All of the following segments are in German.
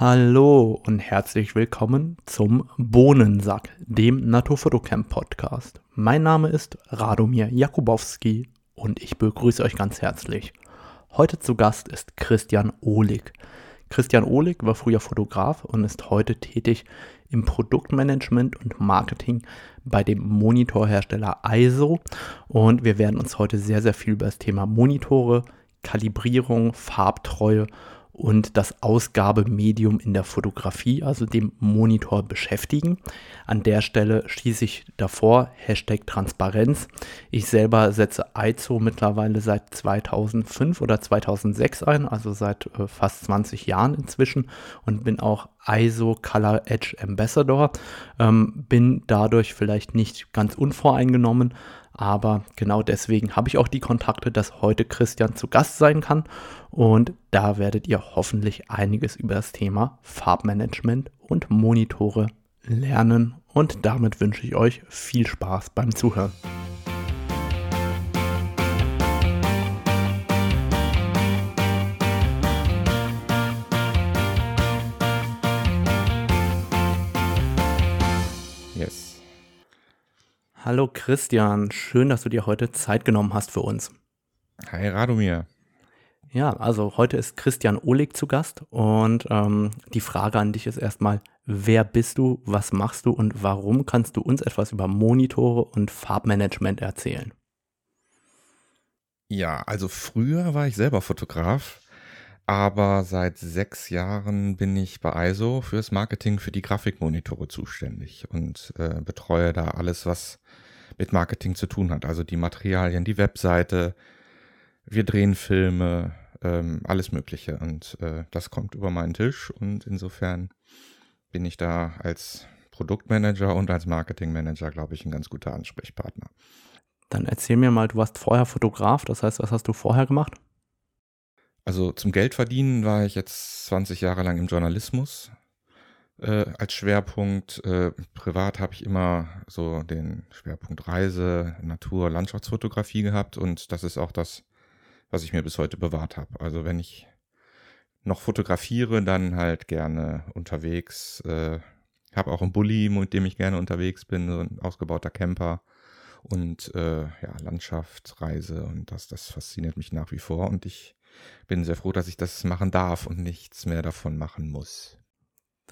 Hallo und herzlich willkommen zum Bohnensack, dem Naturfotocamp Podcast. Mein Name ist Radomir Jakubowski und ich begrüße euch ganz herzlich. Heute zu Gast ist Christian Ohlig. Christian Ohlig war früher Fotograf und ist heute tätig im Produktmanagement und Marketing bei dem Monitorhersteller ISO. Und wir werden uns heute sehr, sehr viel über das Thema Monitore, Kalibrierung, Farbtreue und das Ausgabemedium in der Fotografie, also dem Monitor, beschäftigen. An der Stelle schließe ich davor Hashtag Transparenz. Ich selber setze ISO mittlerweile seit 2005 oder 2006 ein, also seit äh, fast 20 Jahren inzwischen und bin auch ISO Color Edge Ambassador. Ähm, bin dadurch vielleicht nicht ganz unvoreingenommen, aber genau deswegen habe ich auch die Kontakte, dass heute Christian zu Gast sein kann. Und da werdet ihr hoffentlich einiges über das Thema Farbmanagement und Monitore lernen. Und damit wünsche ich euch viel Spaß beim Zuhören. Hallo Christian, schön, dass du dir heute Zeit genommen hast für uns. Hi Radomir. Ja, also heute ist Christian Ohlig zu Gast und ähm, die Frage an dich ist erstmal, wer bist du, was machst du und warum kannst du uns etwas über Monitore und Farbmanagement erzählen? Ja, also früher war ich selber Fotograf, aber seit sechs Jahren bin ich bei ISO fürs Marketing für die Grafikmonitore zuständig und äh, betreue da alles, was mit Marketing zu tun hat. Also die Materialien, die Webseite, wir drehen Filme, ähm, alles Mögliche. Und äh, das kommt über meinen Tisch und insofern bin ich da als Produktmanager und als Marketingmanager, glaube ich, ein ganz guter Ansprechpartner. Dann erzähl mir mal, du warst vorher Fotograf, das heißt, was hast du vorher gemacht? Also zum Geldverdienen war ich jetzt 20 Jahre lang im Journalismus, äh, als Schwerpunkt. Äh, privat habe ich immer so den Schwerpunkt Reise, Natur, Landschaftsfotografie gehabt und das ist auch das, was ich mir bis heute bewahrt habe. Also wenn ich noch fotografiere, dann halt gerne unterwegs. Äh, habe auch einen Bulli, mit dem ich gerne unterwegs bin, so ein ausgebauter Camper und äh, ja, Landschaft, Reise und das, das fasziniert mich nach wie vor und ich bin sehr froh, dass ich das machen darf und nichts mehr davon machen muss.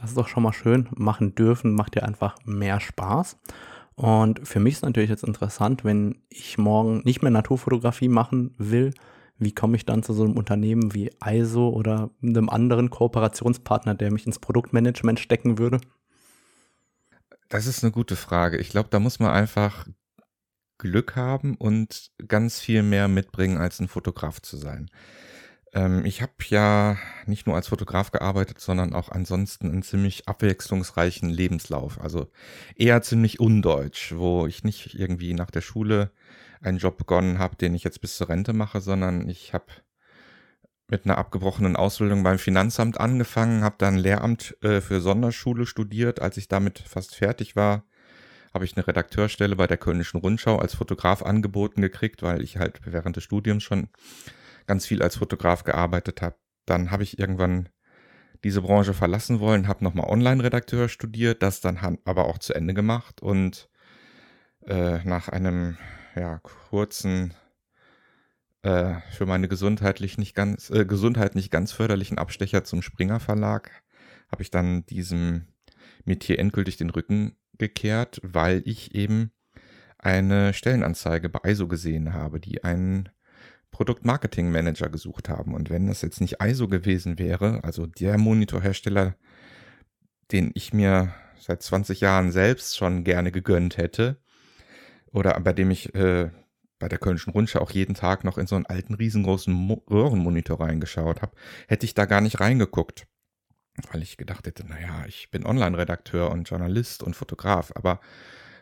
Das ist doch schon mal schön. Machen dürfen macht ja einfach mehr Spaß. Und für mich ist natürlich jetzt interessant, wenn ich morgen nicht mehr Naturfotografie machen will, wie komme ich dann zu so einem Unternehmen wie ISO oder einem anderen Kooperationspartner, der mich ins Produktmanagement stecken würde? Das ist eine gute Frage. Ich glaube, da muss man einfach Glück haben und ganz viel mehr mitbringen, als ein Fotograf zu sein. Ähm, ich habe ja nicht nur als Fotograf gearbeitet, sondern auch ansonsten einen ziemlich abwechslungsreichen Lebenslauf. Also eher ziemlich undeutsch, wo ich nicht irgendwie nach der Schule einen Job begonnen habe, den ich jetzt bis zur Rente mache, sondern ich habe mit einer abgebrochenen Ausbildung beim Finanzamt angefangen, habe dann Lehramt äh, für Sonderschule studiert. Als ich damit fast fertig war, habe ich eine Redakteurstelle bei der Kölnischen Rundschau als Fotograf angeboten gekriegt, weil ich halt während des Studiums schon ganz viel als Fotograf gearbeitet habe. Dann habe ich irgendwann diese Branche verlassen wollen, habe nochmal Online-Redakteur studiert, das dann aber auch zu Ende gemacht und äh, nach einem ja, kurzen äh, für meine gesundheitlich nicht ganz äh, Gesundheit nicht ganz förderlichen Abstecher zum Springer Verlag habe ich dann diesem Metier endgültig den Rücken gekehrt, weil ich eben eine Stellenanzeige bei ISO gesehen habe, die einen Produktmarketing-Manager gesucht haben. Und wenn das jetzt nicht ISO gewesen wäre, also der Monitorhersteller, den ich mir seit 20 Jahren selbst schon gerne gegönnt hätte, oder bei dem ich äh, bei der Kölnischen Rundschau auch jeden Tag noch in so einen alten, riesengroßen Mo Röhrenmonitor reingeschaut habe, hätte ich da gar nicht reingeguckt. Weil ich gedacht hätte, naja, ich bin Online-Redakteur und Journalist und Fotograf, aber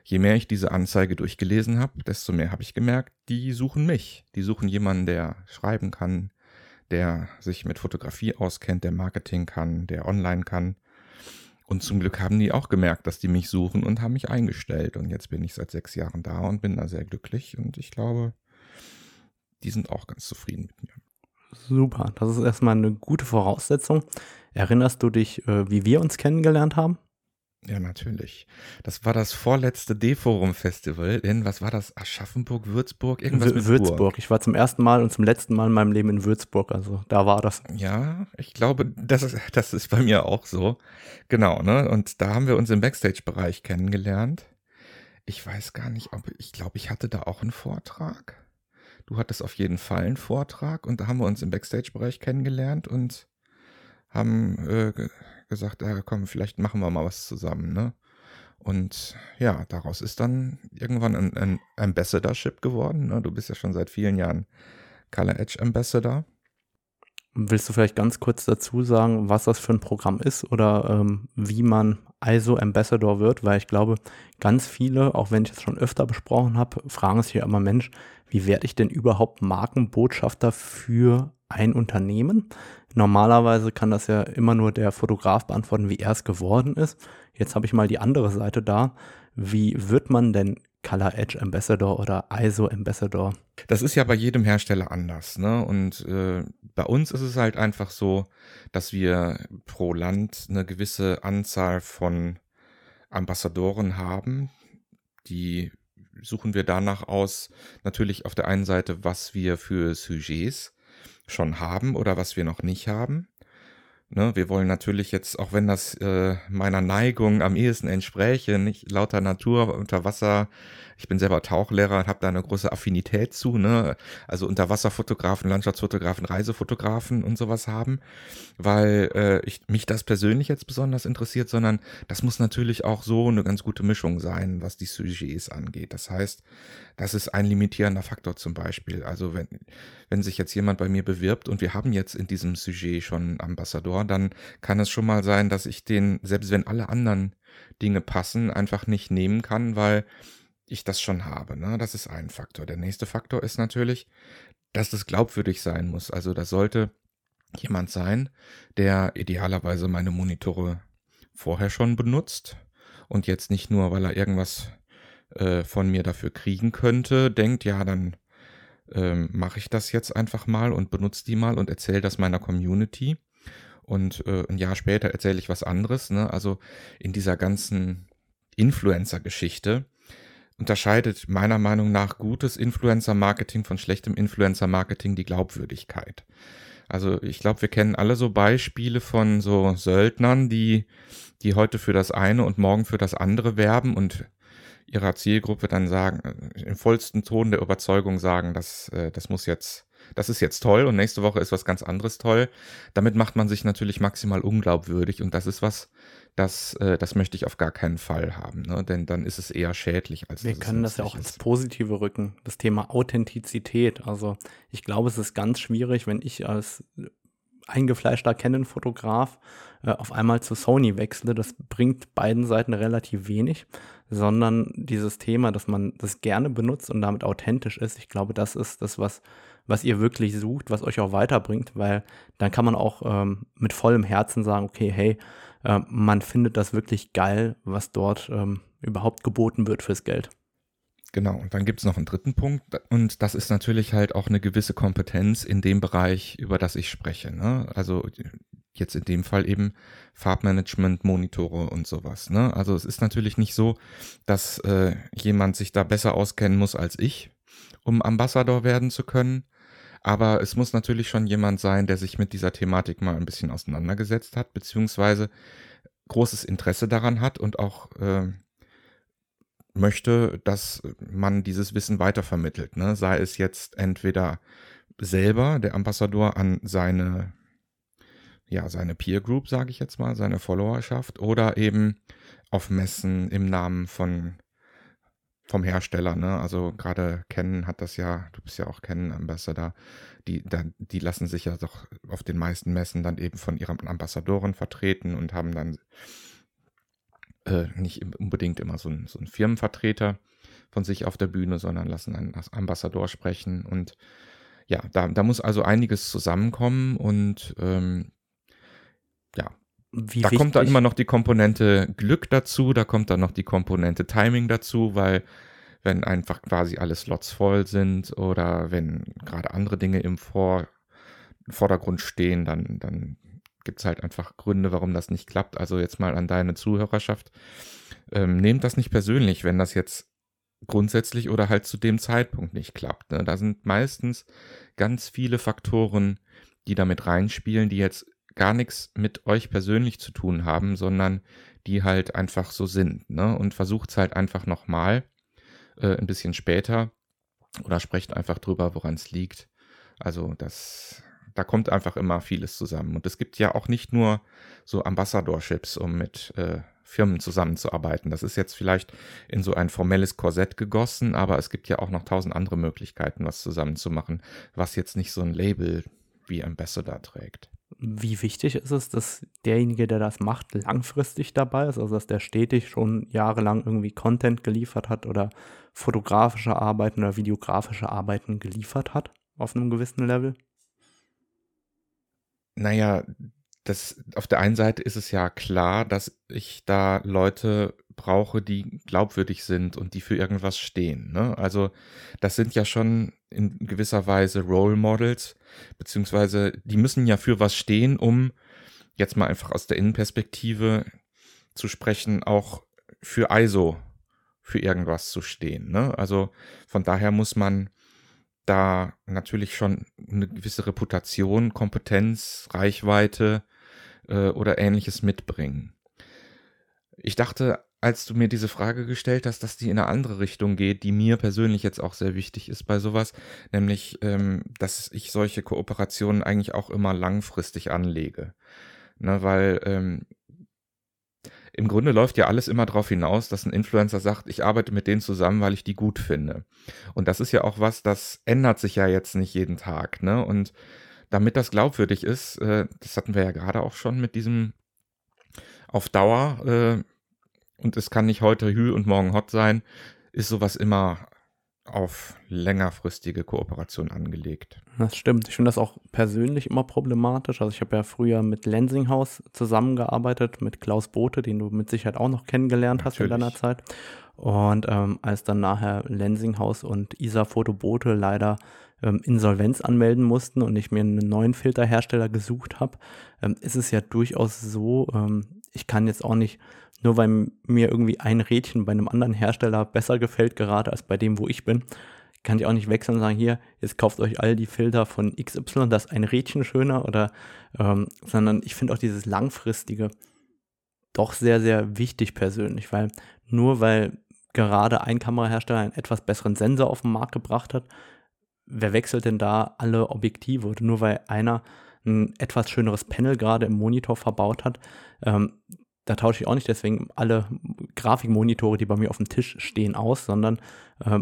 je mehr ich diese Anzeige durchgelesen habe, desto mehr habe ich gemerkt, die suchen mich. Die suchen jemanden, der schreiben kann, der sich mit Fotografie auskennt, der Marketing kann, der online kann. Und zum Glück haben die auch gemerkt, dass die mich suchen und haben mich eingestellt. Und jetzt bin ich seit sechs Jahren da und bin da sehr glücklich. Und ich glaube, die sind auch ganz zufrieden mit mir. Super, das ist erstmal eine gute Voraussetzung. Erinnerst du dich, äh, wie wir uns kennengelernt haben? Ja, natürlich. Das war das vorletzte D-Forum-Festival in, was war das? Aschaffenburg, Würzburg? Irgendwas mit Würzburg. Burg. Ich war zum ersten Mal und zum letzten Mal in meinem Leben in Würzburg. Also da war das. Ja, ich glaube, das ist, das ist bei mir auch so. Genau, ne? Und da haben wir uns im Backstage-Bereich kennengelernt. Ich weiß gar nicht, ob, ich glaube, ich hatte da auch einen Vortrag. Du hattest auf jeden Fall einen Vortrag und da haben wir uns im Backstage-Bereich kennengelernt und haben äh, gesagt, ja, komm, vielleicht machen wir mal was zusammen, ne? Und ja, daraus ist dann irgendwann ein, ein Ambassadorship geworden. Ne? Du bist ja schon seit vielen Jahren Color Edge Ambassador. Willst du vielleicht ganz kurz dazu sagen, was das für ein Programm ist oder ähm, wie man ISO Ambassador wird? Weil ich glaube, ganz viele, auch wenn ich es schon öfter besprochen habe, fragen sich ja immer, Mensch, wie werde ich denn überhaupt Markenbotschafter für ein Unternehmen? Normalerweise kann das ja immer nur der Fotograf beantworten, wie er es geworden ist. Jetzt habe ich mal die andere Seite da. Wie wird man denn Color Edge Ambassador oder ISO Ambassador? Das ist ja bei jedem Hersteller anders, ne? Und äh, bei uns ist es halt einfach so, dass wir pro Land eine gewisse Anzahl von Ambassadoren haben, die suchen wir danach aus, natürlich auf der einen Seite, was wir für Sujets schon haben oder was wir noch nicht haben. Ne, wir wollen natürlich jetzt, auch wenn das äh, meiner Neigung am ehesten entspräche, nicht lauter Natur unter Wasser ich bin selber Tauchlehrer und habe da eine große Affinität zu, ne? Also Unterwasserfotografen, Landschaftsfotografen, Reisefotografen und sowas haben, weil äh, ich mich das persönlich jetzt besonders interessiert, sondern das muss natürlich auch so eine ganz gute Mischung sein, was die Sujets angeht. Das heißt, das ist ein limitierender Faktor zum Beispiel. Also wenn, wenn sich jetzt jemand bei mir bewirbt und wir haben jetzt in diesem Sujet schon Ambassador, dann kann es schon mal sein, dass ich den, selbst wenn alle anderen Dinge passen, einfach nicht nehmen kann, weil ich das schon habe. Ne? Das ist ein Faktor. Der nächste Faktor ist natürlich, dass das glaubwürdig sein muss. Also das sollte jemand sein, der idealerweise meine Monitore vorher schon benutzt und jetzt nicht nur, weil er irgendwas äh, von mir dafür kriegen könnte, denkt, ja, dann ähm, mache ich das jetzt einfach mal und benutze die mal und erzähle das meiner Community. Und äh, ein Jahr später erzähle ich was anderes. Ne? Also in dieser ganzen Influencer-Geschichte unterscheidet meiner Meinung nach gutes Influencer-Marketing von schlechtem Influencer-Marketing die Glaubwürdigkeit. Also ich glaube, wir kennen alle so Beispiele von so Söldnern, die, die heute für das eine und morgen für das andere werben und ihrer Zielgruppe dann sagen, äh, im vollsten Ton der Überzeugung sagen, dass äh, das muss jetzt das ist jetzt toll und nächste Woche ist was ganz anderes toll. Damit macht man sich natürlich maximal unglaubwürdig und das ist was, das, äh, das möchte ich auf gar keinen Fall haben, ne? denn dann ist es eher schädlich als Wir können das ja auch ins Positive rücken, das Thema Authentizität. Also ich glaube, es ist ganz schwierig, wenn ich als eingefleischter Canon-Fotograf äh, auf einmal zu Sony wechsle. Das bringt beiden Seiten relativ wenig, sondern dieses Thema, dass man das gerne benutzt und damit authentisch ist, ich glaube, das ist das, was was ihr wirklich sucht, was euch auch weiterbringt, weil dann kann man auch ähm, mit vollem Herzen sagen, okay, hey, äh, man findet das wirklich geil, was dort ähm, überhaupt geboten wird fürs Geld. Genau, und dann gibt es noch einen dritten Punkt und das ist natürlich halt auch eine gewisse Kompetenz in dem Bereich, über das ich spreche. Ne? Also jetzt in dem Fall eben Farbmanagement, Monitore und sowas. Ne? Also es ist natürlich nicht so, dass äh, jemand sich da besser auskennen muss als ich, um Ambassador werden zu können. Aber es muss natürlich schon jemand sein, der sich mit dieser Thematik mal ein bisschen auseinandergesetzt hat, beziehungsweise großes Interesse daran hat und auch äh, möchte, dass man dieses Wissen weitervermittelt. Ne? Sei es jetzt entweder selber der Ambassador an seine, ja, seine Peer Group, sage ich jetzt mal, seine Followerschaft, oder eben auf Messen im Namen von vom Hersteller, ne? Also gerade Canon hat das ja, du bist ja auch Canon Ambassador, die, die lassen sich ja doch auf den meisten Messen dann eben von ihren Ambassadoren vertreten und haben dann äh, nicht unbedingt immer so ein, so ein Firmenvertreter von sich auf der Bühne, sondern lassen einen Ambassador sprechen. Und ja, da, da muss also einiges zusammenkommen und ähm, ja, wie da wichtig? kommt dann immer noch die Komponente Glück dazu, da kommt dann noch die Komponente Timing dazu, weil wenn einfach quasi alle Slots voll sind oder wenn gerade andere Dinge im Vor Vordergrund stehen, dann, dann gibt es halt einfach Gründe, warum das nicht klappt. Also jetzt mal an deine Zuhörerschaft. Ähm, nehmt das nicht persönlich, wenn das jetzt grundsätzlich oder halt zu dem Zeitpunkt nicht klappt. Ne? Da sind meistens ganz viele Faktoren, die damit reinspielen, die jetzt gar nichts mit euch persönlich zu tun haben, sondern die halt einfach so sind. Ne? Und versucht es halt einfach nochmal äh, ein bisschen später oder sprecht einfach drüber, woran es liegt. Also das, da kommt einfach immer vieles zusammen. Und es gibt ja auch nicht nur so Ambassadorships, um mit äh, Firmen zusammenzuarbeiten. Das ist jetzt vielleicht in so ein formelles Korsett gegossen, aber es gibt ja auch noch tausend andere Möglichkeiten, was zusammenzumachen, was jetzt nicht so ein Label wie Ambassador trägt. Wie wichtig ist es, dass derjenige, der das macht, langfristig dabei ist, also dass der stetig schon jahrelang irgendwie Content geliefert hat oder fotografische Arbeiten oder videografische Arbeiten geliefert hat auf einem gewissen Level? Naja, das, auf der einen Seite ist es ja klar, dass ich da Leute brauche, die glaubwürdig sind und die für irgendwas stehen. Ne? Also das sind ja schon in gewisser Weise Role Models, beziehungsweise die müssen ja für was stehen, um jetzt mal einfach aus der Innenperspektive zu sprechen, auch für ISO für irgendwas zu stehen. Ne? Also von daher muss man da natürlich schon eine gewisse Reputation, Kompetenz, Reichweite äh, oder ähnliches mitbringen. Ich dachte, als du mir diese Frage gestellt hast, dass die in eine andere Richtung geht, die mir persönlich jetzt auch sehr wichtig ist bei sowas, nämlich, ähm, dass ich solche Kooperationen eigentlich auch immer langfristig anlege. Ne, weil ähm, im Grunde läuft ja alles immer darauf hinaus, dass ein Influencer sagt, ich arbeite mit denen zusammen, weil ich die gut finde. Und das ist ja auch was, das ändert sich ja jetzt nicht jeden Tag. Ne? Und damit das glaubwürdig ist, äh, das hatten wir ja gerade auch schon mit diesem auf Dauer, äh, und es kann nicht heute Hü und morgen Hot sein, ist sowas immer auf längerfristige Kooperation angelegt. Das stimmt. Ich finde das auch persönlich immer problematisch. Also ich habe ja früher mit Lensinghaus zusammengearbeitet, mit Klaus Bote, den du mit Sicherheit auch noch kennengelernt Natürlich. hast in deiner Zeit. Und ähm, als dann nachher Lensinghaus und Isa Fotobote leider ähm, Insolvenz anmelden mussten und ich mir einen neuen Filterhersteller gesucht habe, ähm, ist es ja durchaus so, ähm, ich kann jetzt auch nicht, nur weil mir irgendwie ein Rädchen bei einem anderen Hersteller besser gefällt gerade als bei dem, wo ich bin, kann ich auch nicht wechseln und sagen, hier, jetzt kauft euch all die Filter von XY, das ist ein Rädchen schöner oder, ähm, sondern ich finde auch dieses langfristige doch sehr, sehr wichtig persönlich, weil nur weil gerade ein Kamerahersteller einen etwas besseren Sensor auf den Markt gebracht hat, wer wechselt denn da alle Objektive? Oder nur weil einer ein etwas schöneres Panel gerade im Monitor verbaut hat, ähm, da tausche ich auch nicht deswegen alle Grafikmonitore, die bei mir auf dem Tisch stehen, aus, sondern äh,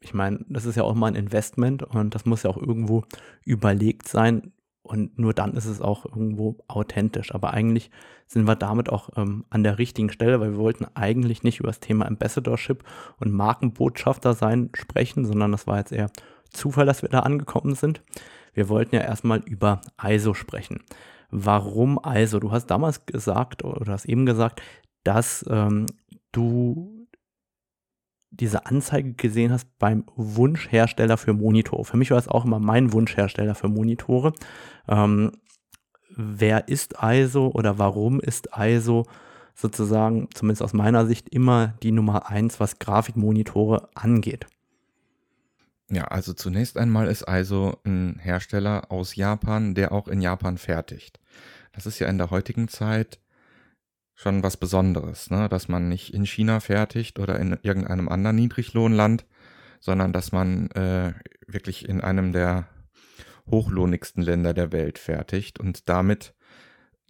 ich meine, das ist ja auch mal ein Investment und das muss ja auch irgendwo überlegt sein und nur dann ist es auch irgendwo authentisch. Aber eigentlich sind wir damit auch ähm, an der richtigen Stelle, weil wir wollten eigentlich nicht über das Thema Ambassadorship und Markenbotschafter sein sprechen, sondern das war jetzt eher Zufall, dass wir da angekommen sind. Wir wollten ja erstmal über ISO sprechen. Warum ISO? Du hast damals gesagt oder hast eben gesagt, dass ähm, du diese Anzeige gesehen hast beim Wunschhersteller für Monitore. Für mich war es auch immer mein Wunschhersteller für Monitore. Ähm, wer ist ISO oder warum ist ISO sozusagen, zumindest aus meiner Sicht, immer die Nummer eins, was Grafikmonitore angeht? Ja, also zunächst einmal ist ISO ein Hersteller aus Japan, der auch in Japan fertigt. Das ist ja in der heutigen Zeit schon was Besonderes, ne? dass man nicht in China fertigt oder in irgendeinem anderen Niedriglohnland, sondern dass man äh, wirklich in einem der hochlohnigsten Länder der Welt fertigt und damit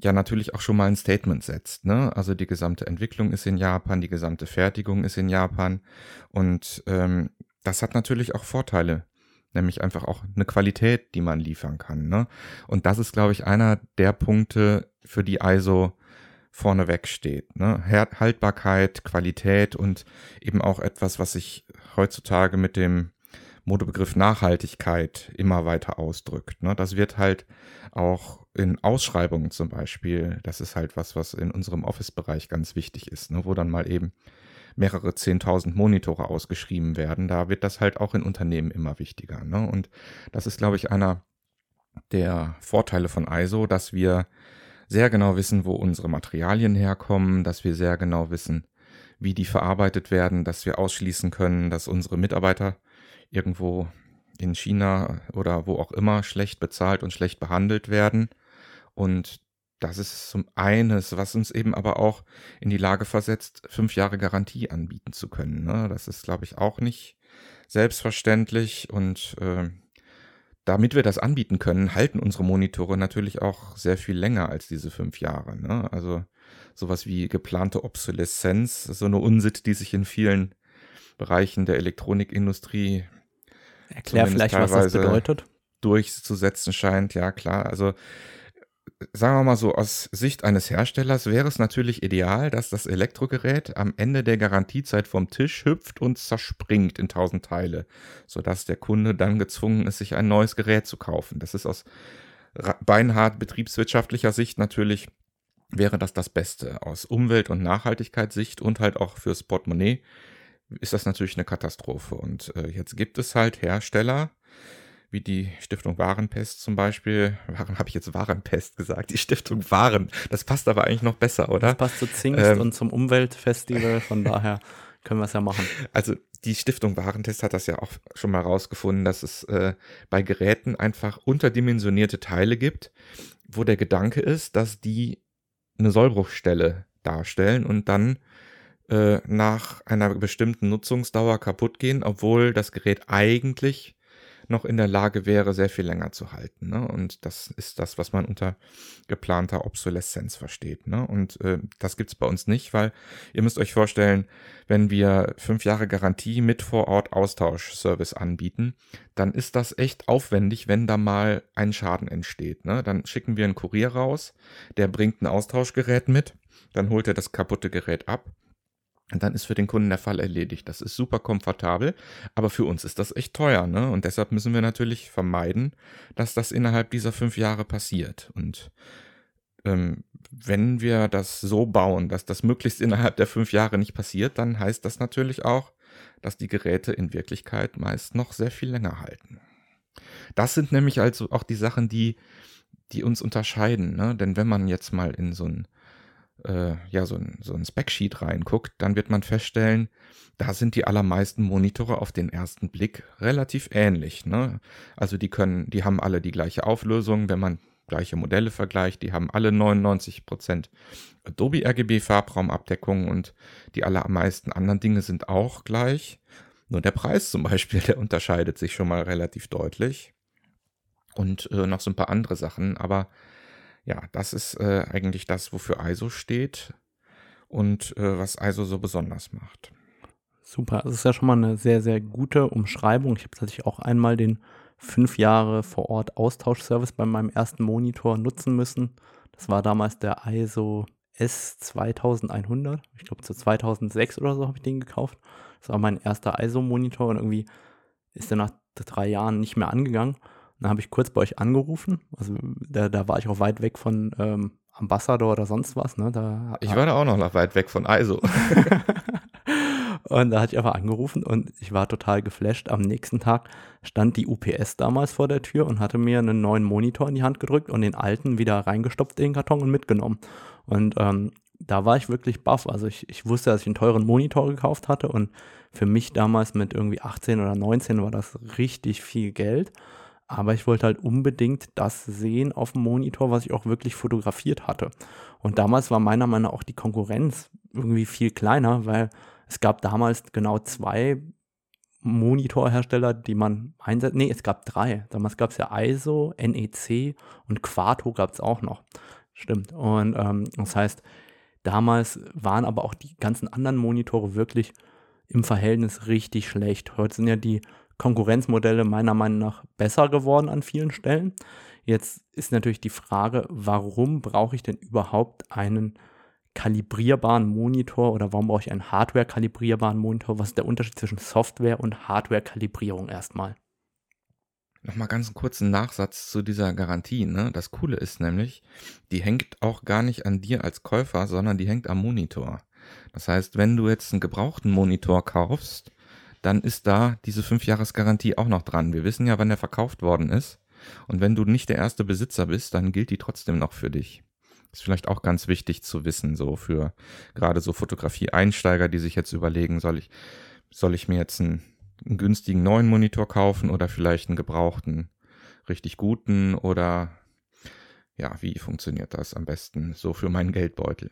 ja natürlich auch schon mal ein Statement setzt. Ne? Also die gesamte Entwicklung ist in Japan, die gesamte Fertigung ist in Japan und ähm, das hat natürlich auch Vorteile, nämlich einfach auch eine Qualität, die man liefern kann. Ne? Und das ist, glaube ich, einer der Punkte, für die ISO vorneweg steht. Ne? Haltbarkeit, Qualität und eben auch etwas, was sich heutzutage mit dem Modebegriff Nachhaltigkeit immer weiter ausdrückt. Ne? Das wird halt auch in Ausschreibungen zum Beispiel, das ist halt was, was in unserem Office-Bereich ganz wichtig ist, ne? wo dann mal eben mehrere zehntausend Monitore ausgeschrieben werden. Da wird das halt auch in Unternehmen immer wichtiger. Ne? Und das ist, glaube ich, einer der Vorteile von ISO, dass wir sehr genau wissen, wo unsere Materialien herkommen, dass wir sehr genau wissen, wie die verarbeitet werden, dass wir ausschließen können, dass unsere Mitarbeiter irgendwo in China oder wo auch immer schlecht bezahlt und schlecht behandelt werden. Und das ist zum eines, was uns eben aber auch in die Lage versetzt, fünf Jahre Garantie anbieten zu können. Ne? Das ist, glaube ich, auch nicht selbstverständlich und äh, damit wir das anbieten können, halten unsere Monitore natürlich auch sehr viel länger als diese fünf Jahre. Ne? Also sowas wie geplante Obsoleszenz, so eine Unsitte, die sich in vielen Bereichen der Elektronikindustrie Erklär vielleicht, was das bedeutet. Durchzusetzen scheint, ja klar. Also sagen wir mal so, aus Sicht eines Herstellers wäre es natürlich ideal, dass das Elektrogerät am Ende der Garantiezeit vom Tisch hüpft und zerspringt in tausend Teile, sodass der Kunde dann gezwungen ist, sich ein neues Gerät zu kaufen. Das ist aus beinhart betriebswirtschaftlicher Sicht natürlich wäre das das Beste. Aus Umwelt- und Nachhaltigkeitssicht und halt auch fürs Portemonnaie ist das natürlich eine Katastrophe. Und äh, jetzt gibt es halt Hersteller, wie die Stiftung Warenpest zum Beispiel. Warum habe ich jetzt Warenpest gesagt? Die Stiftung Waren. Das passt aber eigentlich noch besser, oder? Das passt zu Zingst ähm, und zum Umweltfestival, von daher können wir es ja machen. Also die Stiftung Warentest hat das ja auch schon mal rausgefunden, dass es äh, bei Geräten einfach unterdimensionierte Teile gibt, wo der Gedanke ist, dass die eine Sollbruchstelle darstellen und dann äh, nach einer bestimmten Nutzungsdauer kaputt gehen, obwohl das Gerät eigentlich noch in der Lage wäre, sehr viel länger zu halten. Ne? Und das ist das, was man unter geplanter Obsoleszenz versteht. Ne? Und äh, das gibt's bei uns nicht, weil ihr müsst euch vorstellen, wenn wir fünf Jahre Garantie mit vor Ort Austauschservice anbieten, dann ist das echt aufwendig, wenn da mal ein Schaden entsteht. Ne? Dann schicken wir einen Kurier raus, der bringt ein Austauschgerät mit, dann holt er das kaputte Gerät ab und dann ist für den Kunden der Fall erledigt. Das ist super komfortabel, aber für uns ist das echt teuer, ne? Und deshalb müssen wir natürlich vermeiden, dass das innerhalb dieser fünf Jahre passiert. Und ähm, wenn wir das so bauen, dass das möglichst innerhalb der fünf Jahre nicht passiert, dann heißt das natürlich auch, dass die Geräte in Wirklichkeit meist noch sehr viel länger halten. Das sind nämlich also auch die Sachen, die, die uns unterscheiden, ne? Denn wenn man jetzt mal in so ein äh, ja, so ein, so ein Spec-Sheet reinguckt, dann wird man feststellen, da sind die allermeisten Monitore auf den ersten Blick relativ ähnlich. Ne? Also die können, die haben alle die gleiche Auflösung, wenn man gleiche Modelle vergleicht, die haben alle 99% Adobe RGB Farbraumabdeckung und die allermeisten anderen Dinge sind auch gleich. Nur der Preis zum Beispiel, der unterscheidet sich schon mal relativ deutlich. Und äh, noch so ein paar andere Sachen, aber ja, das ist äh, eigentlich das, wofür ISO steht und äh, was ISO so besonders macht. Super, das ist ja schon mal eine sehr, sehr gute Umschreibung. Ich habe tatsächlich auch einmal den fünf Jahre vor Ort Austauschservice bei meinem ersten Monitor nutzen müssen. Das war damals der ISO S2100. Ich glaube, zu 2006 oder so habe ich den gekauft. Das war mein erster ISO-Monitor und irgendwie ist der nach drei Jahren nicht mehr angegangen. Dann habe ich kurz bei euch angerufen. Also da, da war ich auch weit weg von ähm, Ambassador oder sonst was. Ne? Da, ich war da auch noch weit weg von ISO. und da hatte ich einfach angerufen und ich war total geflasht. Am nächsten Tag stand die UPS damals vor der Tür und hatte mir einen neuen Monitor in die Hand gedrückt und den alten wieder reingestopft in den Karton und mitgenommen. Und ähm, da war ich wirklich baff. Also ich, ich wusste, dass ich einen teuren Monitor gekauft hatte und für mich damals mit irgendwie 18 oder 19 war das richtig viel Geld. Aber ich wollte halt unbedingt das sehen auf dem Monitor, was ich auch wirklich fotografiert hatte. Und damals war meiner Meinung nach auch die Konkurrenz irgendwie viel kleiner, weil es gab damals genau zwei Monitorhersteller, die man einsetzt. Nee, es gab drei. Damals gab es ja ISO, NEC und Quarto gab es auch noch. Stimmt. Und ähm, das heißt, damals waren aber auch die ganzen anderen Monitore wirklich im Verhältnis richtig schlecht. Heute sind ja die Konkurrenzmodelle meiner Meinung nach besser geworden an vielen Stellen. Jetzt ist natürlich die Frage, warum brauche ich denn überhaupt einen kalibrierbaren Monitor oder warum brauche ich einen Hardware-kalibrierbaren Monitor? Was ist der Unterschied zwischen Software- und Hardware-Kalibrierung erstmal? Nochmal ganz einen kurzen Nachsatz zu dieser Garantie. Ne? Das Coole ist nämlich, die hängt auch gar nicht an dir als Käufer, sondern die hängt am Monitor. Das heißt, wenn du jetzt einen gebrauchten Monitor kaufst, dann ist da diese 5-Jahres-Garantie auch noch dran. Wir wissen ja, wann der verkauft worden ist. Und wenn du nicht der erste Besitzer bist, dann gilt die trotzdem noch für dich. Ist vielleicht auch ganz wichtig zu wissen, so für gerade so Fotografie-Einsteiger, die sich jetzt überlegen, soll ich, soll ich mir jetzt einen, einen günstigen neuen Monitor kaufen oder vielleicht einen gebrauchten, richtig guten oder ja, wie funktioniert das am besten so für meinen Geldbeutel?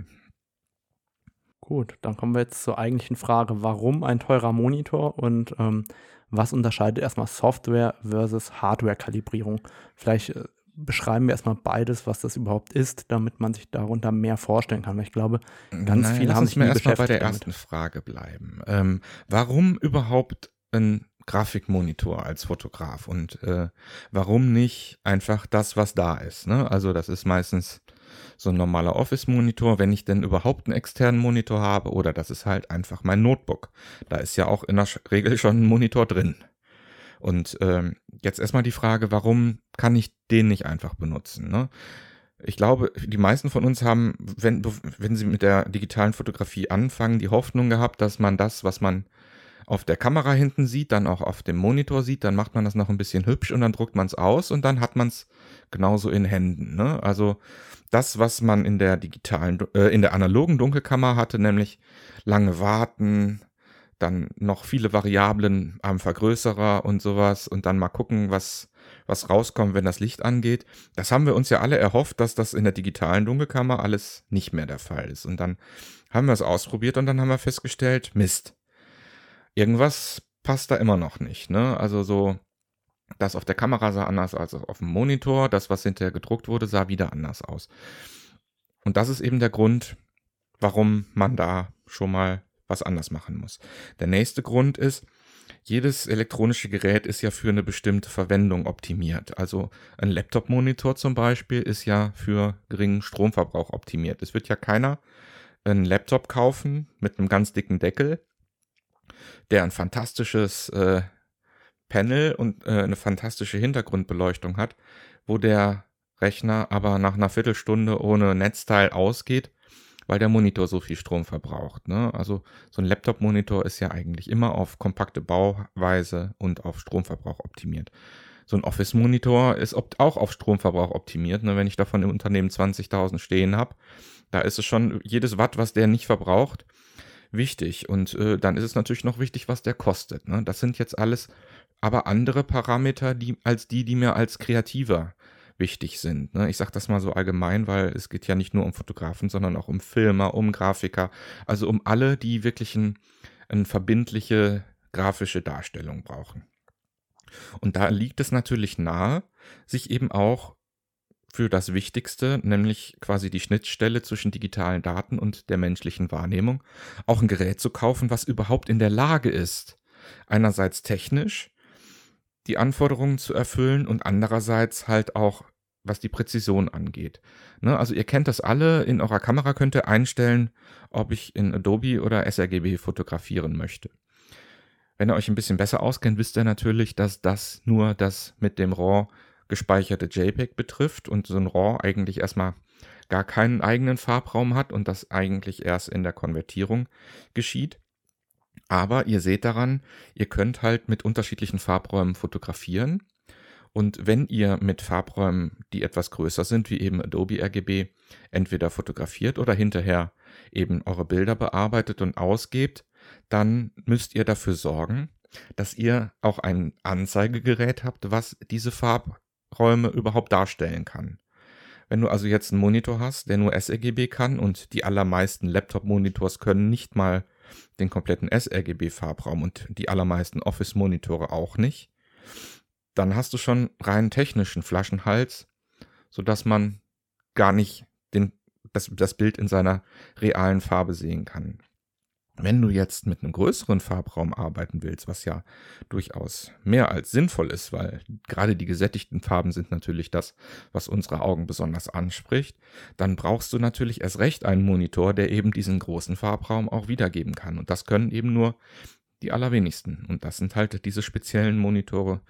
Gut, dann kommen wir jetzt zur eigentlichen Frage, warum ein teurer Monitor und ähm, was unterscheidet erstmal Software versus Hardware-Kalibrierung? Vielleicht äh, beschreiben wir erstmal beides, was das überhaupt ist, damit man sich darunter mehr vorstellen kann. Weil ich glaube, ganz Nein, viele haben sich mir erstmal bei der damit. ersten Frage bleiben. Ähm, warum überhaupt ein Grafikmonitor als Fotograf und äh, warum nicht einfach das, was da ist? Ne? Also das ist meistens so ein normaler Office-Monitor, wenn ich denn überhaupt einen externen Monitor habe, oder das ist halt einfach mein Notebook. Da ist ja auch in der Regel schon ein Monitor drin. Und ähm, jetzt erstmal die Frage, warum kann ich den nicht einfach benutzen? Ne? Ich glaube, die meisten von uns haben, wenn, wenn sie mit der digitalen Fotografie anfangen, die Hoffnung gehabt, dass man das, was man auf der Kamera hinten sieht, dann auch auf dem Monitor sieht, dann macht man das noch ein bisschen hübsch und dann druckt man es aus und dann hat man es genauso in Händen. Ne? Also das, was man in der digitalen, äh, in der analogen Dunkelkammer hatte, nämlich lange Warten, dann noch viele Variablen am Vergrößerer und sowas und dann mal gucken, was, was rauskommt, wenn das Licht angeht. Das haben wir uns ja alle erhofft, dass das in der digitalen Dunkelkammer alles nicht mehr der Fall ist. Und dann haben wir es ausprobiert und dann haben wir festgestellt, Mist. Irgendwas passt da immer noch nicht. Ne? Also so das auf der Kamera sah anders als auf dem Monitor. Das, was hinterher gedruckt wurde, sah wieder anders aus. Und das ist eben der Grund, warum man da schon mal was anders machen muss. Der nächste Grund ist, jedes elektronische Gerät ist ja für eine bestimmte Verwendung optimiert. Also ein Laptop-Monitor zum Beispiel ist ja für geringen Stromverbrauch optimiert. Es wird ja keiner einen Laptop kaufen mit einem ganz dicken Deckel, der ein fantastisches äh, Panel und äh, eine fantastische Hintergrundbeleuchtung hat, wo der Rechner aber nach einer Viertelstunde ohne Netzteil ausgeht, weil der Monitor so viel Strom verbraucht. Ne? Also so ein Laptop-Monitor ist ja eigentlich immer auf kompakte Bauweise und auf Stromverbrauch optimiert. So ein Office-Monitor ist auch auf Stromverbrauch optimiert. Ne? Wenn ich davon im Unternehmen 20.000 stehen habe, da ist es schon jedes Watt, was der nicht verbraucht, wichtig. Und äh, dann ist es natürlich noch wichtig, was der kostet. Ne? Das sind jetzt alles aber andere Parameter, die, als die, die mir als Kreativer wichtig sind. Ne? Ich sage das mal so allgemein, weil es geht ja nicht nur um Fotografen, sondern auch um Filmer, um Grafiker, also um alle, die wirklich ein, eine verbindliche grafische Darstellung brauchen. Und da liegt es natürlich nahe, sich eben auch für das Wichtigste, nämlich quasi die Schnittstelle zwischen digitalen Daten und der menschlichen Wahrnehmung, auch ein Gerät zu kaufen, was überhaupt in der Lage ist, einerseits technisch die Anforderungen zu erfüllen und andererseits halt auch, was die Präzision angeht. Ne, also ihr kennt das alle, in eurer Kamera könnt ihr einstellen, ob ich in Adobe oder sRGB fotografieren möchte. Wenn ihr euch ein bisschen besser auskennt, wisst ihr natürlich, dass das nur das mit dem RAW gespeicherte JPEG betrifft und so ein RAW eigentlich erstmal gar keinen eigenen Farbraum hat und das eigentlich erst in der Konvertierung geschieht. Aber ihr seht daran, ihr könnt halt mit unterschiedlichen Farbräumen fotografieren. Und wenn ihr mit Farbräumen, die etwas größer sind, wie eben Adobe RGB, entweder fotografiert oder hinterher eben eure Bilder bearbeitet und ausgebt, dann müsst ihr dafür sorgen, dass ihr auch ein Anzeigegerät habt, was diese Farbräume überhaupt darstellen kann. Wenn du also jetzt einen Monitor hast, der nur sRGB kann und die allermeisten Laptop-Monitors können nicht mal den kompletten sRGB-Farbraum und die allermeisten Office-Monitore auch nicht, dann hast du schon rein technischen Flaschenhals, sodass man gar nicht den, das, das Bild in seiner realen Farbe sehen kann. Wenn du jetzt mit einem größeren Farbraum arbeiten willst, was ja durchaus mehr als sinnvoll ist, weil gerade die gesättigten Farben sind natürlich das, was unsere Augen besonders anspricht, dann brauchst du natürlich erst recht einen Monitor, der eben diesen großen Farbraum auch wiedergeben kann. Und das können eben nur die allerwenigsten. Und das sind halt diese speziellen Monitore,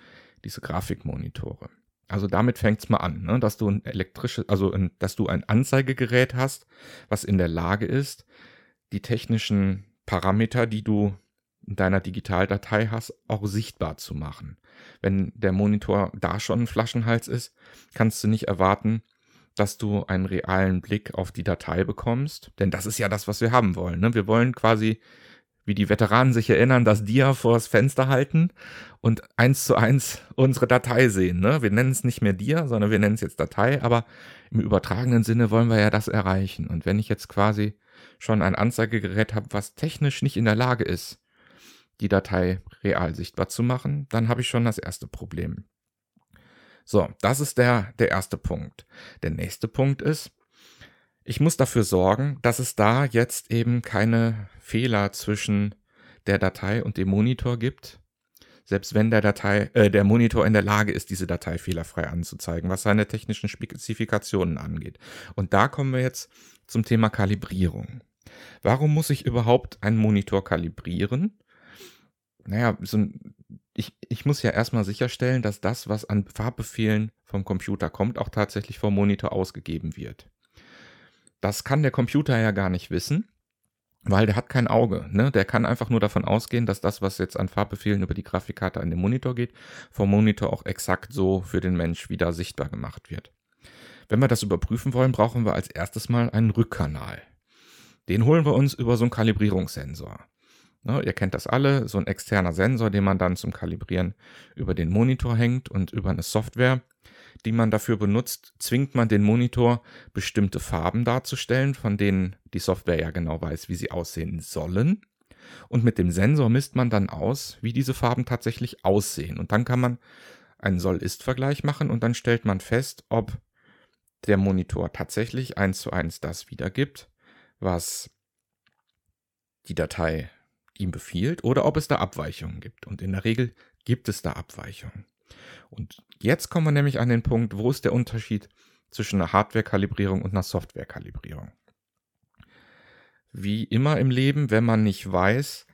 diese Grafikmonitore. Also damit fängt es mal an, ne? dass du ein elektrisches, also ein, dass du ein Anzeigegerät hast, was in der Lage ist, die technischen Parameter, die du in deiner Digitaldatei hast, auch sichtbar zu machen. Wenn der Monitor da schon ein Flaschenhals ist, kannst du nicht erwarten, dass du einen realen Blick auf die Datei bekommst. Denn das ist ja das, was wir haben wollen. Ne? Wir wollen quasi, wie die Veteranen sich erinnern, das Dia vors Fenster halten und eins zu eins unsere Datei sehen. Ne? Wir nennen es nicht mehr Dia, sondern wir nennen es jetzt Datei, aber im übertragenen Sinne wollen wir ja das erreichen. Und wenn ich jetzt quasi schon ein Anzeigegerät habe, was technisch nicht in der Lage ist, die Datei real sichtbar zu machen, dann habe ich schon das erste Problem. So, das ist der, der erste Punkt. Der nächste Punkt ist, ich muss dafür sorgen, dass es da jetzt eben keine Fehler zwischen der Datei und dem Monitor gibt, selbst wenn der Datei, äh, der Monitor in der Lage ist, diese Datei fehlerfrei anzuzeigen, was seine technischen Spezifikationen angeht. Und da kommen wir jetzt zum Thema Kalibrierung. Warum muss ich überhaupt einen Monitor kalibrieren? Naja, so ein, ich, ich muss ja erstmal sicherstellen, dass das, was an Farbbefehlen vom Computer kommt, auch tatsächlich vom Monitor ausgegeben wird. Das kann der Computer ja gar nicht wissen, weil der hat kein Auge. Ne? Der kann einfach nur davon ausgehen, dass das, was jetzt an Farbbefehlen über die Grafikkarte an den Monitor geht, vom Monitor auch exakt so für den Mensch wieder sichtbar gemacht wird. Wenn wir das überprüfen wollen, brauchen wir als erstes mal einen Rückkanal. Den holen wir uns über so einen Kalibrierungssensor. Ne, ihr kennt das alle, so ein externer Sensor, den man dann zum Kalibrieren über den Monitor hängt und über eine Software, die man dafür benutzt, zwingt man den Monitor, bestimmte Farben darzustellen, von denen die Software ja genau weiß, wie sie aussehen sollen. Und mit dem Sensor misst man dann aus, wie diese Farben tatsächlich aussehen. Und dann kann man einen Soll-Ist-Vergleich machen und dann stellt man fest, ob der Monitor tatsächlich eins zu eins das wiedergibt, was die Datei ihm befiehlt oder ob es da Abweichungen gibt. Und in der Regel gibt es da Abweichungen. Und jetzt kommen wir nämlich an den Punkt, wo ist der Unterschied zwischen einer Hardware-Kalibrierung und einer Software-Kalibrierung. Wie immer im Leben, wenn man nicht weiß,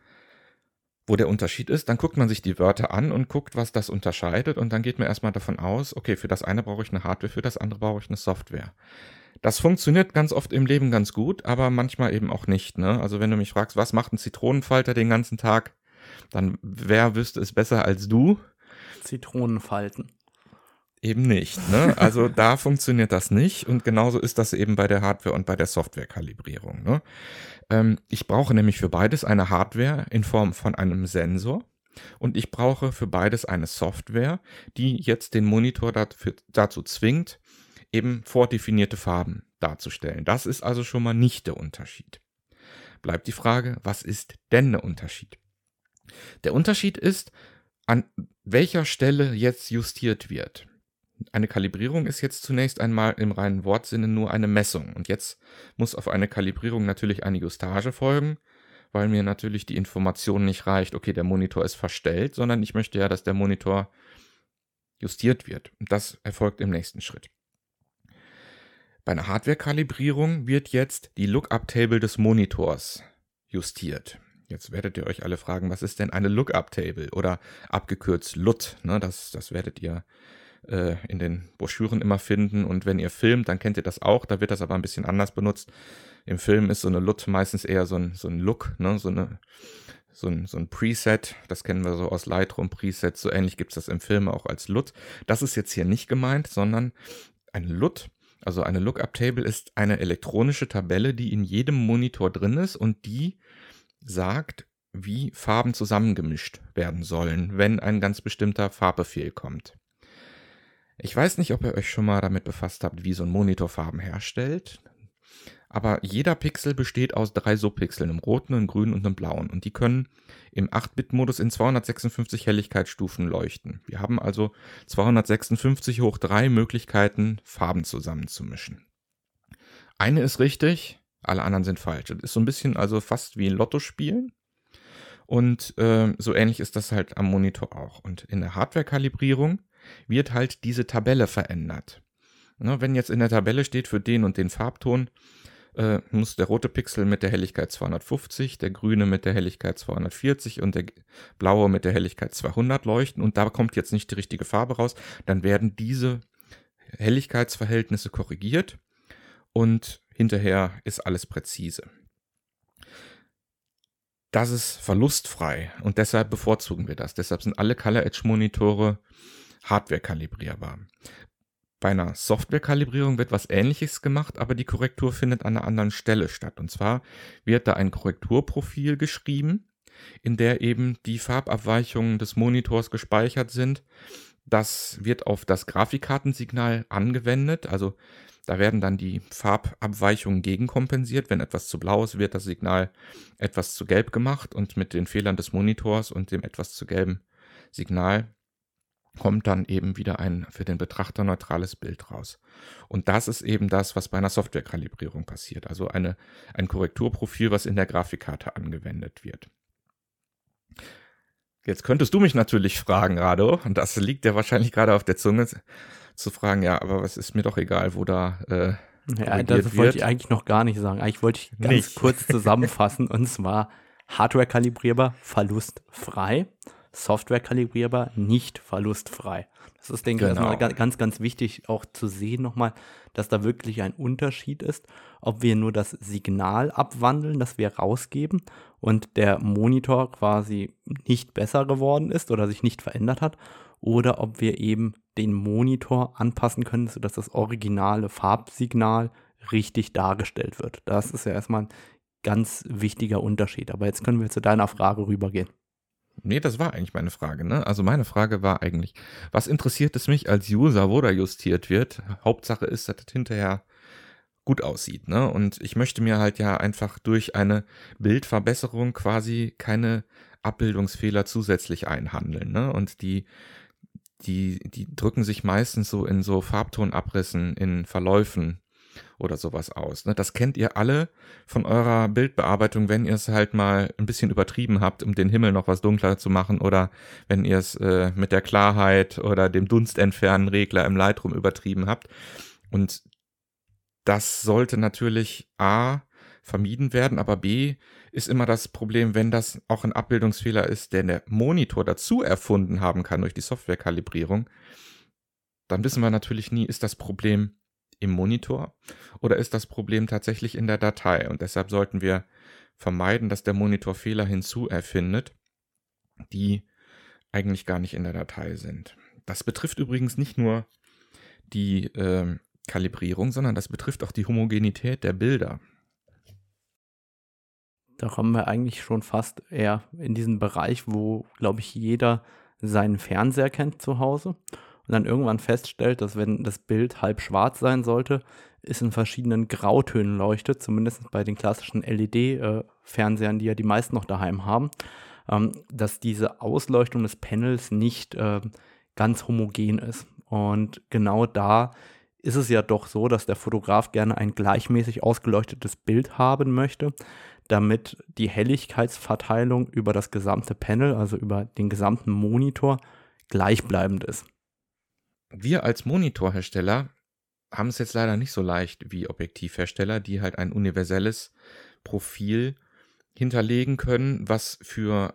wo der Unterschied ist, dann guckt man sich die Wörter an und guckt, was das unterscheidet und dann geht man erstmal davon aus, okay, für das eine brauche ich eine Hardware, für das andere brauche ich eine Software. Das funktioniert ganz oft im Leben ganz gut, aber manchmal eben auch nicht. Ne? Also wenn du mich fragst, was macht ein Zitronenfalter den ganzen Tag, dann wer wüsste es besser als du? Zitronenfalten. Eben nicht. Ne? Also da funktioniert das nicht und genauso ist das eben bei der Hardware und bei der Softwarekalibrierung. Ne? Ähm, ich brauche nämlich für beides eine Hardware in Form von einem Sensor und ich brauche für beides eine Software, die jetzt den Monitor dafür, dazu zwingt, eben vordefinierte Farben darzustellen. Das ist also schon mal nicht der Unterschied. Bleibt die Frage, was ist denn der Unterschied? Der Unterschied ist, an welcher Stelle jetzt justiert wird. Eine Kalibrierung ist jetzt zunächst einmal im reinen Wortsinne nur eine Messung. Und jetzt muss auf eine Kalibrierung natürlich eine Justage folgen, weil mir natürlich die Information nicht reicht, okay, der Monitor ist verstellt, sondern ich möchte ja, dass der Monitor justiert wird. Und das erfolgt im nächsten Schritt. Bei einer Hardware-Kalibrierung wird jetzt die Lookup-Table des Monitors justiert. Jetzt werdet ihr euch alle fragen, was ist denn eine Lookup-Table oder abgekürzt LUT? Ne, das, das werdet ihr äh, in den Broschüren immer finden und wenn ihr filmt, dann kennt ihr das auch. Da wird das aber ein bisschen anders benutzt. Im Film ist so eine LUT meistens eher so ein, so ein Look, ne, so eine so ein, so ein Preset, das kennen wir so aus Lightroom Presets, so ähnlich gibt es das im Film auch als LUT. Das ist jetzt hier nicht gemeint, sondern ein LUT also eine Lookup-Table ist eine elektronische Tabelle, die in jedem Monitor drin ist und die sagt, wie Farben zusammengemischt werden sollen, wenn ein ganz bestimmter Farbbefehl kommt. Ich weiß nicht, ob ihr euch schon mal damit befasst habt, wie so ein Monitor Farben herstellt. Aber jeder Pixel besteht aus drei Subpixeln, einem roten, einem grünen und einem blauen. Und die können im 8-Bit-Modus in 256 Helligkeitsstufen leuchten. Wir haben also 256 hoch drei Möglichkeiten, Farben zusammenzumischen. Eine ist richtig, alle anderen sind falsch. Das ist so ein bisschen also fast wie ein Lotto-Spielen. Und äh, so ähnlich ist das halt am Monitor auch. Und in der Hardware-Kalibrierung wird halt diese Tabelle verändert. Ne, wenn jetzt in der Tabelle steht für den und den Farbton, äh, muss der rote Pixel mit der Helligkeit 250, der grüne mit der Helligkeit 240 und der blaue mit der Helligkeit 200 leuchten und da kommt jetzt nicht die richtige Farbe raus, dann werden diese Helligkeitsverhältnisse korrigiert und hinterher ist alles präzise. das ist verlustfrei und deshalb bevorzugen wir das. Deshalb sind alle Color Edge Monitore Hardware kalibrierbar. Bei einer Software-Kalibrierung wird was ähnliches gemacht, aber die Korrektur findet an einer anderen Stelle statt. Und zwar wird da ein Korrekturprofil geschrieben, in der eben die Farbabweichungen des Monitors gespeichert sind. Das wird auf das Grafikkartensignal angewendet. Also da werden dann die Farbabweichungen gegenkompensiert. Wenn etwas zu blau ist, wird das Signal etwas zu gelb gemacht und mit den Fehlern des Monitors und dem etwas zu gelben Signal kommt dann eben wieder ein für den Betrachter neutrales Bild raus. Und das ist eben das, was bei einer Softwarekalibrierung passiert. Also eine, ein Korrekturprofil, was in der Grafikkarte angewendet wird. Jetzt könntest du mich natürlich fragen, Rado, und das liegt ja wahrscheinlich gerade auf der Zunge, zu fragen, ja, aber was ist mir doch egal, wo da. Äh, ja, das wird. wollte ich eigentlich noch gar nicht sagen. Eigentlich wollte ich ganz nicht. kurz zusammenfassen und zwar Hardware kalibrierbar, verlustfrei. Software kalibrierbar, nicht verlustfrei. Das ist, denke ich, genau. ganz, ganz wichtig auch zu sehen nochmal, dass da wirklich ein Unterschied ist, ob wir nur das Signal abwandeln, das wir rausgeben und der Monitor quasi nicht besser geworden ist oder sich nicht verändert hat, oder ob wir eben den Monitor anpassen können, sodass das originale Farbsignal richtig dargestellt wird. Das ist ja erstmal ein ganz wichtiger Unterschied. Aber jetzt können wir zu deiner Frage rübergehen. Nee, das war eigentlich meine Frage, ne? Also meine Frage war eigentlich, was interessiert es mich als User, wo da justiert wird? Hauptsache ist, dass das hinterher gut aussieht, ne? Und ich möchte mir halt ja einfach durch eine Bildverbesserung quasi keine Abbildungsfehler zusätzlich einhandeln, ne? Und die die, die drücken sich meistens so in so Farbtonabrissen, in Verläufen oder sowas aus. Ne? Das kennt ihr alle von eurer Bildbearbeitung, wenn ihr es halt mal ein bisschen übertrieben habt, um den Himmel noch was dunkler zu machen oder wenn ihr es äh, mit der Klarheit oder dem Dunstentfernen Regler im Lightroom übertrieben habt. Und das sollte natürlich A vermieden werden, aber B ist immer das Problem, wenn das auch ein Abbildungsfehler ist, den der Monitor dazu erfunden haben kann durch die Softwarekalibrierung, dann wissen wir natürlich nie, ist das Problem im Monitor oder ist das Problem tatsächlich in der Datei? Und deshalb sollten wir vermeiden, dass der Monitor Fehler hinzuerfindet, die eigentlich gar nicht in der Datei sind. Das betrifft übrigens nicht nur die äh, Kalibrierung, sondern das betrifft auch die Homogenität der Bilder. Da kommen wir eigentlich schon fast eher in diesen Bereich, wo, glaube ich, jeder seinen Fernseher kennt zu Hause und dann irgendwann feststellt, dass wenn das Bild halb schwarz sein sollte, es in verschiedenen Grautönen leuchtet, zumindest bei den klassischen LED-Fernsehern, die ja die meisten noch daheim haben, ähm, dass diese Ausleuchtung des Panels nicht äh, ganz homogen ist. Und genau da ist es ja doch so, dass der Fotograf gerne ein gleichmäßig ausgeleuchtetes Bild haben möchte, damit die Helligkeitsverteilung über das gesamte Panel, also über den gesamten Monitor, gleichbleibend ist. Wir als Monitorhersteller haben es jetzt leider nicht so leicht wie Objektivhersteller, die halt ein universelles Profil hinterlegen können, was für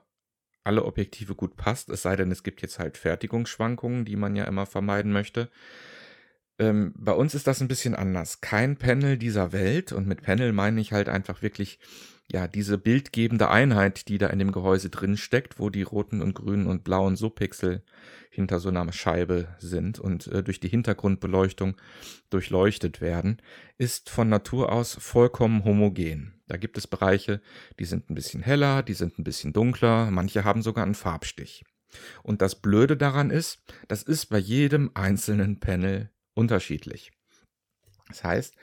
alle Objektive gut passt, es sei denn, es gibt jetzt halt Fertigungsschwankungen, die man ja immer vermeiden möchte. Ähm, bei uns ist das ein bisschen anders. Kein Panel dieser Welt, und mit Panel meine ich halt einfach wirklich ja, diese bildgebende Einheit, die da in dem Gehäuse drin steckt, wo die roten und grünen und blauen Subpixel hinter so einer Scheibe sind und äh, durch die Hintergrundbeleuchtung durchleuchtet werden, ist von Natur aus vollkommen homogen. Da gibt es Bereiche, die sind ein bisschen heller, die sind ein bisschen dunkler, manche haben sogar einen Farbstich. Und das Blöde daran ist, das ist bei jedem einzelnen Panel unterschiedlich. Das heißt,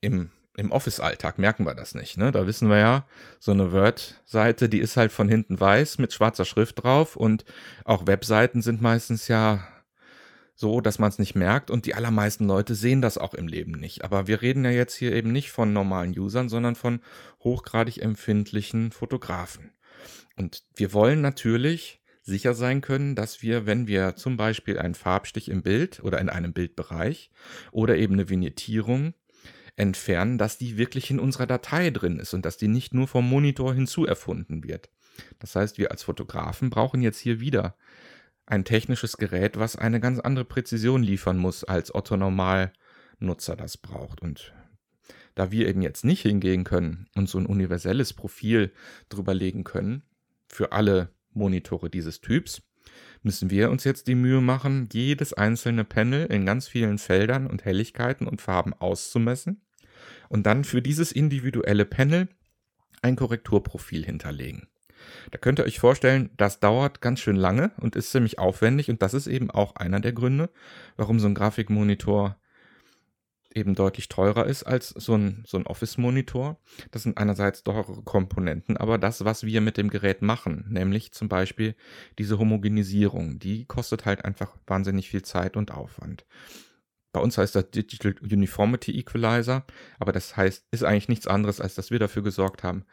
im im Office-Alltag merken wir das nicht. Ne? Da wissen wir ja, so eine Word-Seite, die ist halt von hinten weiß mit schwarzer Schrift drauf und auch Webseiten sind meistens ja so, dass man es nicht merkt und die allermeisten Leute sehen das auch im Leben nicht. Aber wir reden ja jetzt hier eben nicht von normalen Usern, sondern von hochgradig empfindlichen Fotografen. Und wir wollen natürlich sicher sein können, dass wir, wenn wir zum Beispiel einen Farbstich im Bild oder in einem Bildbereich oder eben eine Vignettierung entfernen, dass die wirklich in unserer Datei drin ist und dass die nicht nur vom Monitor hinzuerfunden wird. Das heißt, wir als Fotografen brauchen jetzt hier wieder ein technisches Gerät, was eine ganz andere Präzision liefern muss, als Otto Normalnutzer das braucht. Und Da wir eben jetzt nicht hingehen können und so ein universelles Profil drüber legen können für alle Monitore dieses Typs, müssen wir uns jetzt die Mühe machen, jedes einzelne Panel in ganz vielen Feldern und Helligkeiten und Farben auszumessen und dann für dieses individuelle Panel ein Korrekturprofil hinterlegen. Da könnt ihr euch vorstellen, das dauert ganz schön lange und ist ziemlich aufwendig und das ist eben auch einer der Gründe, warum so ein Grafikmonitor eben deutlich teurer ist als so ein, so ein Office-Monitor. Das sind einerseits teurere Komponenten, aber das, was wir mit dem Gerät machen, nämlich zum Beispiel diese Homogenisierung, die kostet halt einfach wahnsinnig viel Zeit und Aufwand. Bei uns heißt das Digital Uniformity Equalizer, aber das heißt, ist eigentlich nichts anderes, als dass wir dafür gesorgt haben,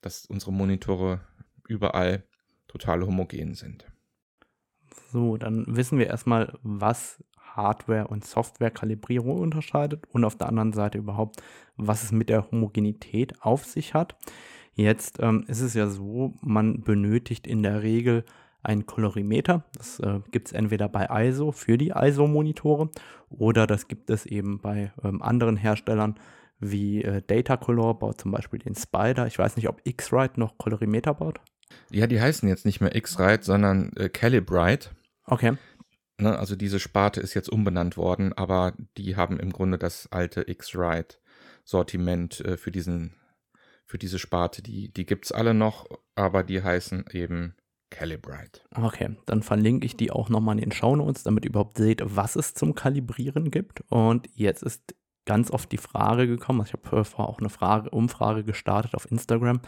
dass unsere Monitore überall total homogen sind. So, dann wissen wir erstmal, was Hardware- und Software-Kalibrierung unterscheidet und auf der anderen Seite überhaupt, was es mit der Homogenität auf sich hat. Jetzt ähm, ist es ja so, man benötigt in der Regel ein Kolorimeter. Das äh, gibt es entweder bei ISO für die ISO-Monitore oder das gibt es eben bei ähm, anderen Herstellern wie äh, Datacolor baut zum Beispiel den Spider. Ich weiß nicht, ob X-Rite noch Kolorimeter baut. Ja, die heißen jetzt nicht mehr X-Rite, sondern äh, Calibrite. Okay. Ne, also diese Sparte ist jetzt umbenannt worden, aber die haben im Grunde das alte X-Rite-Sortiment äh, für diesen, für diese Sparte. Die, die gibt es alle noch, aber die heißen eben Calibrite. Okay, dann verlinke ich die auch nochmal in den Shownotes, damit ihr überhaupt seht, was es zum Kalibrieren gibt. Und jetzt ist ganz oft die Frage gekommen, also ich habe äh, vorher auch eine Frage, Umfrage gestartet auf Instagram,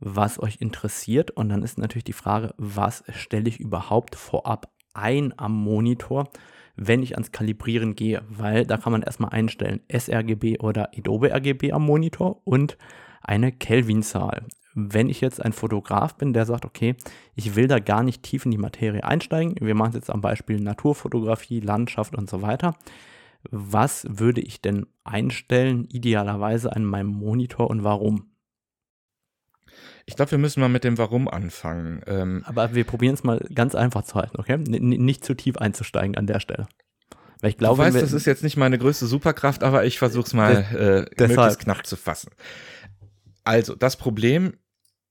was euch interessiert. Und dann ist natürlich die Frage, was stelle ich überhaupt vorab ein am Monitor, wenn ich ans Kalibrieren gehe, weil da kann man erstmal einstellen sRGB oder Adobe RGB am Monitor und eine Kelvin-Zahl. Wenn ich jetzt ein Fotograf bin, der sagt, okay, ich will da gar nicht tief in die Materie einsteigen, wir machen es jetzt am Beispiel Naturfotografie, Landschaft und so weiter, was würde ich denn einstellen, idealerweise an meinem Monitor und warum? Ich glaube, wir müssen mal mit dem Warum anfangen. Ähm, Aber wir probieren es mal ganz einfach zu halten, okay? N nicht zu tief einzusteigen an der Stelle. Weil ich glaube, du weißt, das ist jetzt nicht meine größte Superkraft, aber ich versuche es mal äh, möglichst knapp zu fassen. Also, das Problem,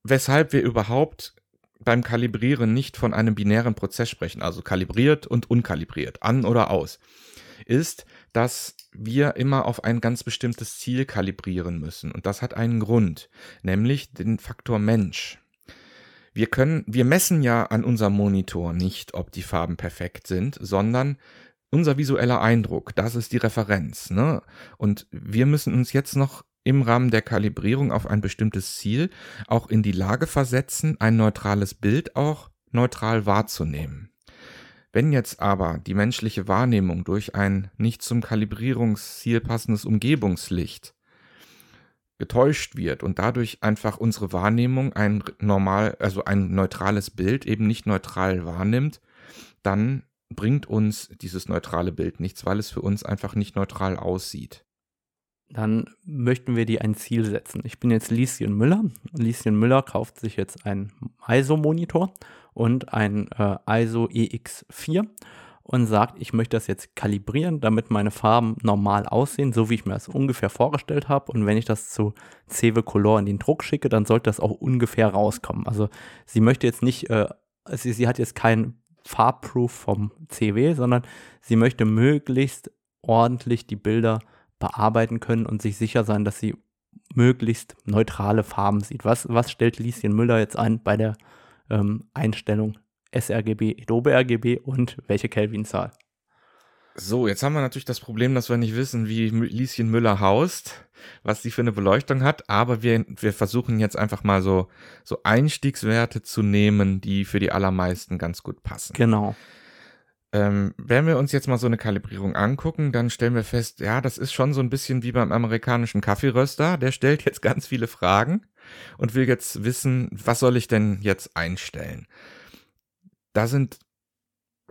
weshalb wir überhaupt beim Kalibrieren nicht von einem binären Prozess sprechen, also kalibriert und unkalibriert, an oder aus, ist, dass wir immer auf ein ganz bestimmtes Ziel kalibrieren müssen. Und das hat einen Grund, nämlich den Faktor Mensch. Wir können, wir messen ja an unserem Monitor nicht, ob die Farben perfekt sind, sondern unser visueller Eindruck, das ist die Referenz. Ne? Und wir müssen uns jetzt noch im Rahmen der Kalibrierung auf ein bestimmtes Ziel auch in die Lage versetzen, ein neutrales Bild auch neutral wahrzunehmen. Wenn jetzt aber die menschliche Wahrnehmung durch ein nicht zum Kalibrierungsziel passendes Umgebungslicht getäuscht wird und dadurch einfach unsere Wahrnehmung ein normal, also ein neutrales Bild eben nicht neutral wahrnimmt, dann bringt uns dieses neutrale Bild nichts, weil es für uns einfach nicht neutral aussieht. Dann möchten wir dir ein Ziel setzen. Ich bin jetzt Lieschen Müller. Lieschen Müller kauft sich jetzt einen ISO-Monitor und ein äh, ISO EX4 und sagt, ich möchte das jetzt kalibrieren, damit meine Farben normal aussehen, so wie ich mir das ungefähr vorgestellt habe. Und wenn ich das zu CW Color in den Druck schicke, dann sollte das auch ungefähr rauskommen. Also sie möchte jetzt nicht, äh, sie, sie hat jetzt kein Farbproof vom CW, sondern sie möchte möglichst ordentlich die Bilder bearbeiten können und sich sicher sein, dass sie möglichst neutrale Farben sieht. Was, was stellt Lieschen Müller jetzt ein bei der ähm, Einstellung sRGB, Adobe RGB und welche Kelvin-Zahl. So, jetzt haben wir natürlich das Problem, dass wir nicht wissen, wie Lieschen Müller haust, was sie für eine Beleuchtung hat, aber wir, wir versuchen jetzt einfach mal so, so Einstiegswerte zu nehmen, die für die allermeisten ganz gut passen. Genau. Ähm, wenn wir uns jetzt mal so eine Kalibrierung angucken, dann stellen wir fest, ja, das ist schon so ein bisschen wie beim amerikanischen Kaffeeröster. Der stellt jetzt ganz viele Fragen und will jetzt wissen, was soll ich denn jetzt einstellen? Da sind,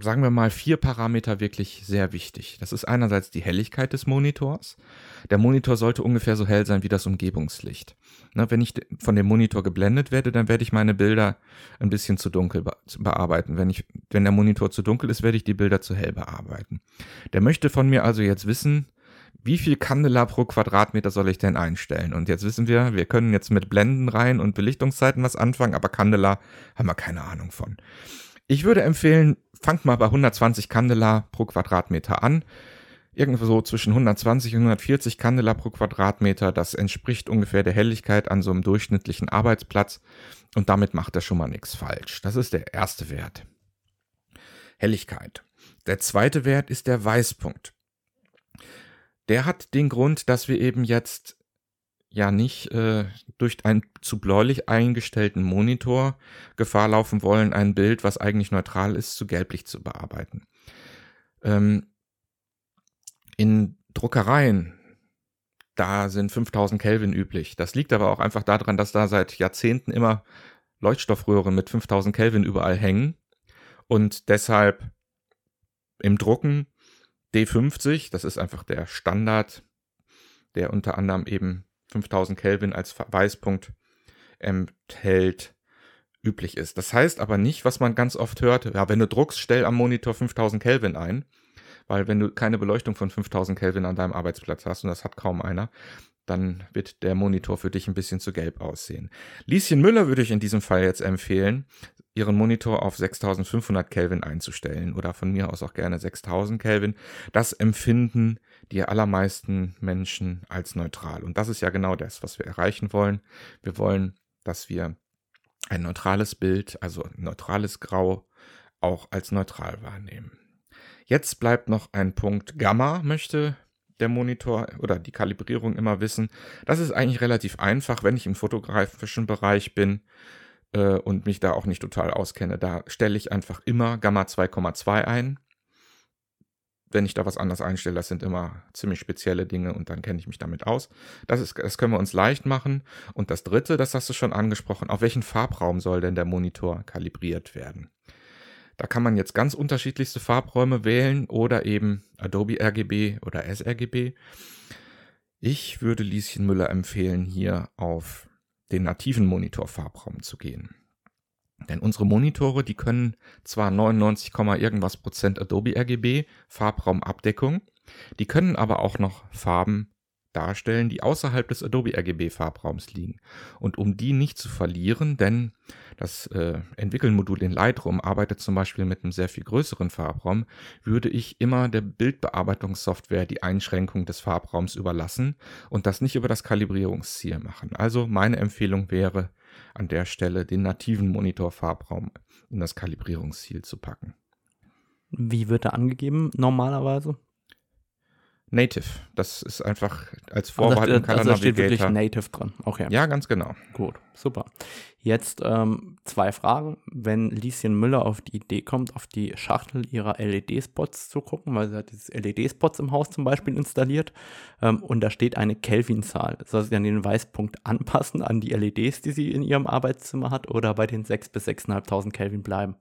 sagen wir mal, vier Parameter wirklich sehr wichtig. Das ist einerseits die Helligkeit des Monitors. Der Monitor sollte ungefähr so hell sein wie das Umgebungslicht. Ne, wenn ich von dem Monitor geblendet werde, dann werde ich meine Bilder ein bisschen zu dunkel bearbeiten. Wenn, ich, wenn der Monitor zu dunkel ist, werde ich die Bilder zu hell bearbeiten. Der möchte von mir also jetzt wissen, wie viel Candela pro Quadratmeter soll ich denn einstellen? Und jetzt wissen wir, wir können jetzt mit Blenden rein und Belichtungszeiten was anfangen, aber Candela haben wir keine Ahnung von. Ich würde empfehlen, fangt mal bei 120 Candela pro Quadratmeter an. Irgendwo so zwischen 120 und 140 Candela pro Quadratmeter. Das entspricht ungefähr der Helligkeit an so einem durchschnittlichen Arbeitsplatz. Und damit macht er schon mal nichts falsch. Das ist der erste Wert. Helligkeit. Der zweite Wert ist der Weißpunkt. Der hat den Grund, dass wir eben jetzt ja nicht äh, durch einen zu bläulich eingestellten Monitor Gefahr laufen wollen, ein Bild, was eigentlich neutral ist, zu gelblich zu bearbeiten. Ähm, in Druckereien, da sind 5000 Kelvin üblich. Das liegt aber auch einfach daran, dass da seit Jahrzehnten immer Leuchtstoffröhren mit 5000 Kelvin überall hängen und deshalb im Drucken D50, das ist einfach der Standard, der unter anderem eben 5000 Kelvin als Weißpunkt enthält, üblich ist. Das heißt aber nicht, was man ganz oft hört, ja, wenn du druckst, stell am Monitor 5000 Kelvin ein, weil wenn du keine Beleuchtung von 5000 Kelvin an deinem Arbeitsplatz hast, und das hat kaum einer, dann wird der Monitor für dich ein bisschen zu gelb aussehen. Lieschen Müller würde ich in diesem Fall jetzt empfehlen, ihren Monitor auf 6500 Kelvin einzustellen oder von mir aus auch gerne 6000 Kelvin. Das empfinden die allermeisten Menschen als neutral. Und das ist ja genau das, was wir erreichen wollen. Wir wollen, dass wir ein neutrales Bild, also neutrales Grau, auch als neutral wahrnehmen. Jetzt bleibt noch ein Punkt Gamma, möchte der Monitor oder die Kalibrierung immer wissen. Das ist eigentlich relativ einfach, wenn ich im fotografischen Bereich bin äh, und mich da auch nicht total auskenne. Da stelle ich einfach immer Gamma 2,2 ein. Wenn ich da was anderes einstelle, das sind immer ziemlich spezielle Dinge und dann kenne ich mich damit aus. Das, ist, das können wir uns leicht machen. Und das dritte, das hast du schon angesprochen, auf welchen Farbraum soll denn der Monitor kalibriert werden? Da kann man jetzt ganz unterschiedlichste Farbräume wählen oder eben Adobe RGB oder sRGB. Ich würde Lieschen Müller empfehlen, hier auf den nativen Monitorfarbraum zu gehen. Denn unsere Monitore, die können zwar 99, irgendwas Prozent Adobe RGB Farbraumabdeckung, die können aber auch noch Farben darstellen, die außerhalb des Adobe RGB Farbraums liegen. Und um die nicht zu verlieren, denn das äh, Entwickelmodul in Lightroom arbeitet zum Beispiel mit einem sehr viel größeren Farbraum, würde ich immer der Bildbearbeitungssoftware die Einschränkung des Farbraums überlassen und das nicht über das Kalibrierungsziel machen. Also meine Empfehlung wäre, an der Stelle den nativen Monitor-Farbraum in das Kalibrierungsziel zu packen. Wie wird er angegeben normalerweise? Native. Das ist einfach als Vorwahl im Color also da steht wirklich Native drin. Okay. Ja, ganz genau. Gut, super. Jetzt ähm, zwei Fragen. Wenn Lieschen Müller auf die Idee kommt, auf die Schachtel ihrer LED-Spots zu gucken, weil sie hat jetzt LED-Spots im Haus zum Beispiel installiert ähm, und da steht eine Kelvin-Zahl. Soll sie dann den Weißpunkt anpassen an die LEDs, die sie in ihrem Arbeitszimmer hat oder bei den 6.000 bis 6.500 Kelvin bleiben?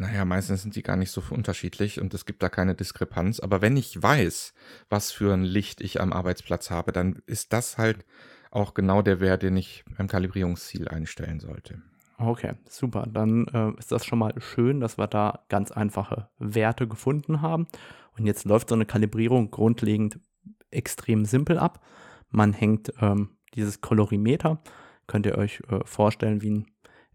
Naja, meistens sind die gar nicht so unterschiedlich und es gibt da keine Diskrepanz. Aber wenn ich weiß, was für ein Licht ich am Arbeitsplatz habe, dann ist das halt auch genau der Wert, den ich beim Kalibrierungsziel einstellen sollte. Okay, super. Dann äh, ist das schon mal schön, dass wir da ganz einfache Werte gefunden haben. Und jetzt läuft so eine Kalibrierung grundlegend extrem simpel ab. Man hängt ähm, dieses Kolorimeter, könnt ihr euch äh, vorstellen wie ein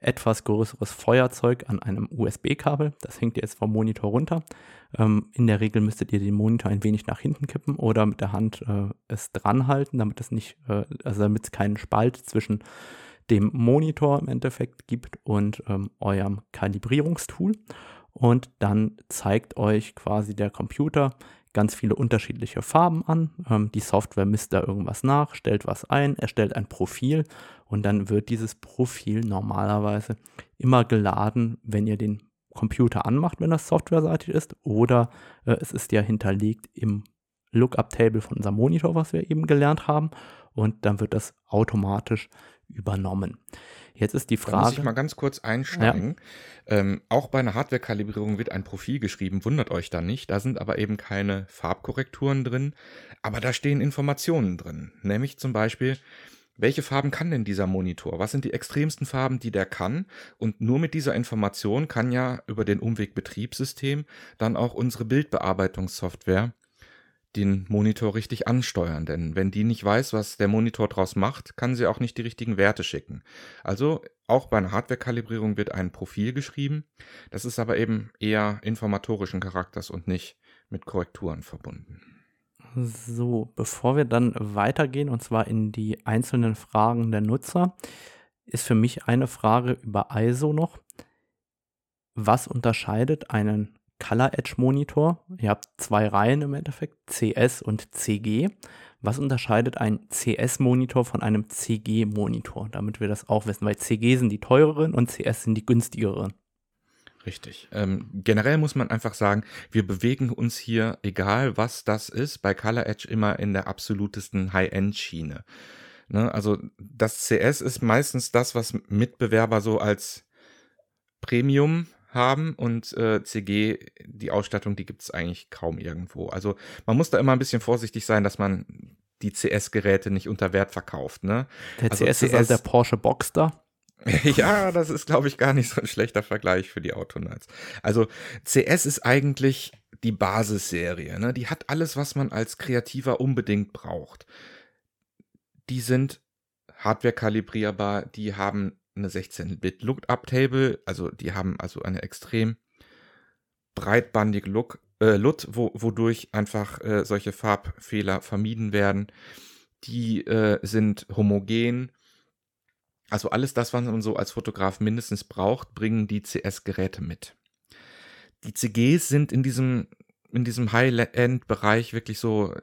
etwas größeres Feuerzeug an einem USB-Kabel. Das hängt jetzt vom Monitor runter. Ähm, in der Regel müsstet ihr den Monitor ein wenig nach hinten kippen oder mit der Hand äh, es dran halten, damit es nicht, äh, also damit es keinen Spalt zwischen dem Monitor im Endeffekt gibt und ähm, eurem Kalibrierungstool. Und dann zeigt euch quasi der Computer ganz viele unterschiedliche Farben an. Ähm, die Software misst da irgendwas nach, stellt was ein, erstellt ein Profil und dann wird dieses Profil normalerweise immer geladen, wenn ihr den Computer anmacht, wenn das softwareseitig ist, oder äh, es ist ja hinterlegt im Lookup-Table von unserem Monitor, was wir eben gelernt haben, und dann wird das automatisch übernommen. Jetzt ist die Frage. Da muss ich mal ganz kurz einsteigen. Ja. Ähm, auch bei einer Hardware-Kalibrierung wird ein Profil geschrieben, wundert euch da nicht. Da sind aber eben keine Farbkorrekturen drin, aber da stehen Informationen drin. Nämlich zum Beispiel, welche Farben kann denn dieser Monitor? Was sind die extremsten Farben, die der kann? Und nur mit dieser Information kann ja über den Umweg Betriebssystem dann auch unsere Bildbearbeitungssoftware den Monitor richtig ansteuern. Denn wenn die nicht weiß, was der Monitor draus macht, kann sie auch nicht die richtigen Werte schicken. Also auch bei einer Hardware-Kalibrierung wird ein Profil geschrieben. Das ist aber eben eher informatorischen Charakters und nicht mit Korrekturen verbunden. So, bevor wir dann weitergehen, und zwar in die einzelnen Fragen der Nutzer, ist für mich eine Frage über ISO noch. Was unterscheidet einen Color Edge Monitor. Ihr habt zwei Reihen im Endeffekt, CS und CG. Was unterscheidet ein CS-Monitor von einem CG-Monitor, damit wir das auch wissen? Weil CG sind die teureren und CS sind die günstigeren. Richtig. Ähm, generell muss man einfach sagen, wir bewegen uns hier, egal was das ist, bei Color Edge immer in der absolutesten High-End-Schiene. Ne? Also das CS ist meistens das, was Mitbewerber so als Premium haben und äh, CG, die Ausstattung, die gibt es eigentlich kaum irgendwo. Also man muss da immer ein bisschen vorsichtig sein, dass man die CS-Geräte nicht unter Wert verkauft. Ne? Der also CS, CS ist also der Porsche Boxster. ja, das ist, glaube ich, gar nicht so ein schlechter Vergleich für die Autonauts. Also CS ist eigentlich die Basisserie. Ne? Die hat alles, was man als Kreativer unbedingt braucht. Die sind hardware kalibrierbar, die haben eine 16-Bit Lookup-Table, also die haben also eine extrem breitbandige Look, äh, LUT, wo, wodurch einfach äh, solche Farbfehler vermieden werden. Die äh, sind homogen. Also alles das, was man so als Fotograf mindestens braucht, bringen die CS-Geräte mit. Die CGs sind in diesem, in diesem High-End-Bereich wirklich so äh,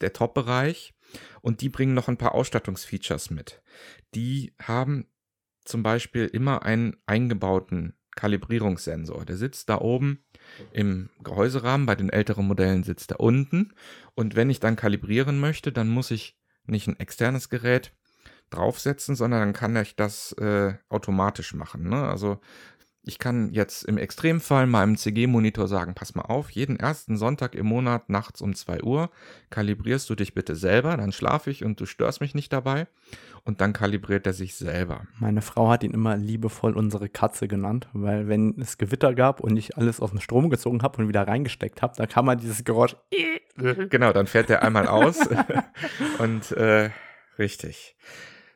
der Top-Bereich und die bringen noch ein paar Ausstattungsfeatures mit. Die haben zum Beispiel immer einen eingebauten Kalibrierungssensor. Der sitzt da oben im Gehäuserahmen. Bei den älteren Modellen sitzt er unten. Und wenn ich dann kalibrieren möchte, dann muss ich nicht ein externes Gerät draufsetzen, sondern dann kann ich das äh, automatisch machen. Ne? Also ich kann jetzt im Extremfall meinem CG-Monitor sagen, pass mal auf, jeden ersten Sonntag im Monat nachts um 2 Uhr kalibrierst du dich bitte selber, dann schlafe ich und du störst mich nicht dabei. Und dann kalibriert er sich selber. Meine Frau hat ihn immer liebevoll unsere Katze genannt, weil wenn es Gewitter gab und ich alles aus dem Strom gezogen habe und wieder reingesteckt habe, da kam mal dieses Geräusch. Genau, dann fährt der einmal aus. und äh, richtig.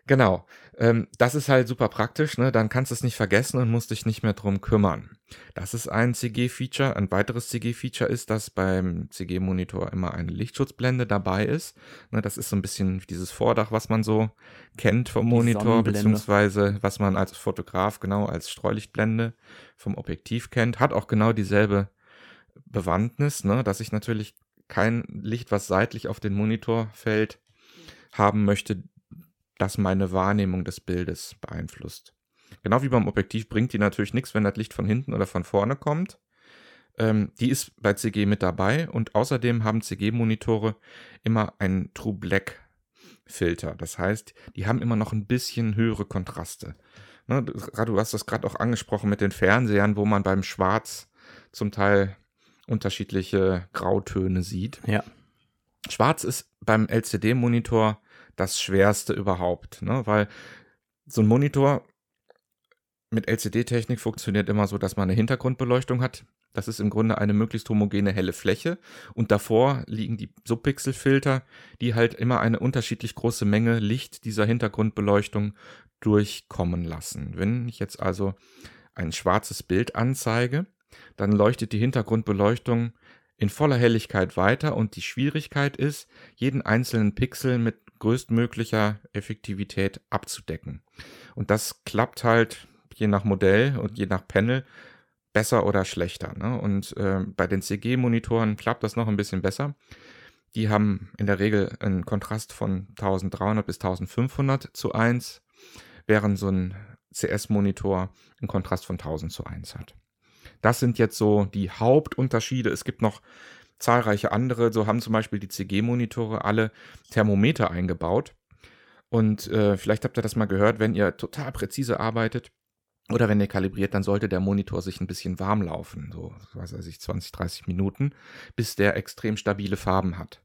Genau. Ähm, das ist halt super praktisch, ne? Dann kannst du es nicht vergessen und musst dich nicht mehr drum kümmern. Das ist ein CG-Feature. Ein weiteres CG-Feature ist, dass beim CG-Monitor immer eine Lichtschutzblende dabei ist. Ne, das ist so ein bisschen dieses Vordach, was man so kennt vom Monitor, beziehungsweise was man als Fotograf genau als Streulichtblende vom Objektiv kennt. Hat auch genau dieselbe Bewandtnis, ne? dass ich natürlich kein Licht, was seitlich auf den Monitor fällt, haben möchte, das meine Wahrnehmung des Bildes beeinflusst. Genau wie beim Objektiv bringt die natürlich nichts, wenn das Licht von hinten oder von vorne kommt. Ähm, die ist bei CG mit dabei und außerdem haben CG-Monitore immer einen True Black Filter. Das heißt, die haben immer noch ein bisschen höhere Kontraste. Ne, du hast das gerade auch angesprochen mit den Fernsehern, wo man beim Schwarz zum Teil unterschiedliche Grautöne sieht. Ja. Schwarz ist beim LCD-Monitor das Schwerste überhaupt, ne? weil so ein Monitor mit LCD-Technik funktioniert immer so, dass man eine Hintergrundbeleuchtung hat. Das ist im Grunde eine möglichst homogene helle Fläche und davor liegen die Subpixelfilter, die halt immer eine unterschiedlich große Menge Licht dieser Hintergrundbeleuchtung durchkommen lassen. Wenn ich jetzt also ein schwarzes Bild anzeige, dann leuchtet die Hintergrundbeleuchtung in voller Helligkeit weiter und die Schwierigkeit ist, jeden einzelnen Pixel mit größtmöglicher Effektivität abzudecken. Und das klappt halt je nach Modell und je nach Panel besser oder schlechter. Ne? Und äh, bei den CG-Monitoren klappt das noch ein bisschen besser. Die haben in der Regel einen Kontrast von 1300 bis 1500 zu 1, während so ein CS-Monitor einen Kontrast von 1000 zu 1 hat. Das sind jetzt so die Hauptunterschiede. Es gibt noch zahlreiche andere. So haben zum Beispiel die CG-Monitore alle Thermometer eingebaut. Und äh, vielleicht habt ihr das mal gehört, wenn ihr total präzise arbeitet oder wenn ihr kalibriert, dann sollte der Monitor sich ein bisschen warm laufen, so was weiß ich, 20, 30 Minuten, bis der extrem stabile Farben hat.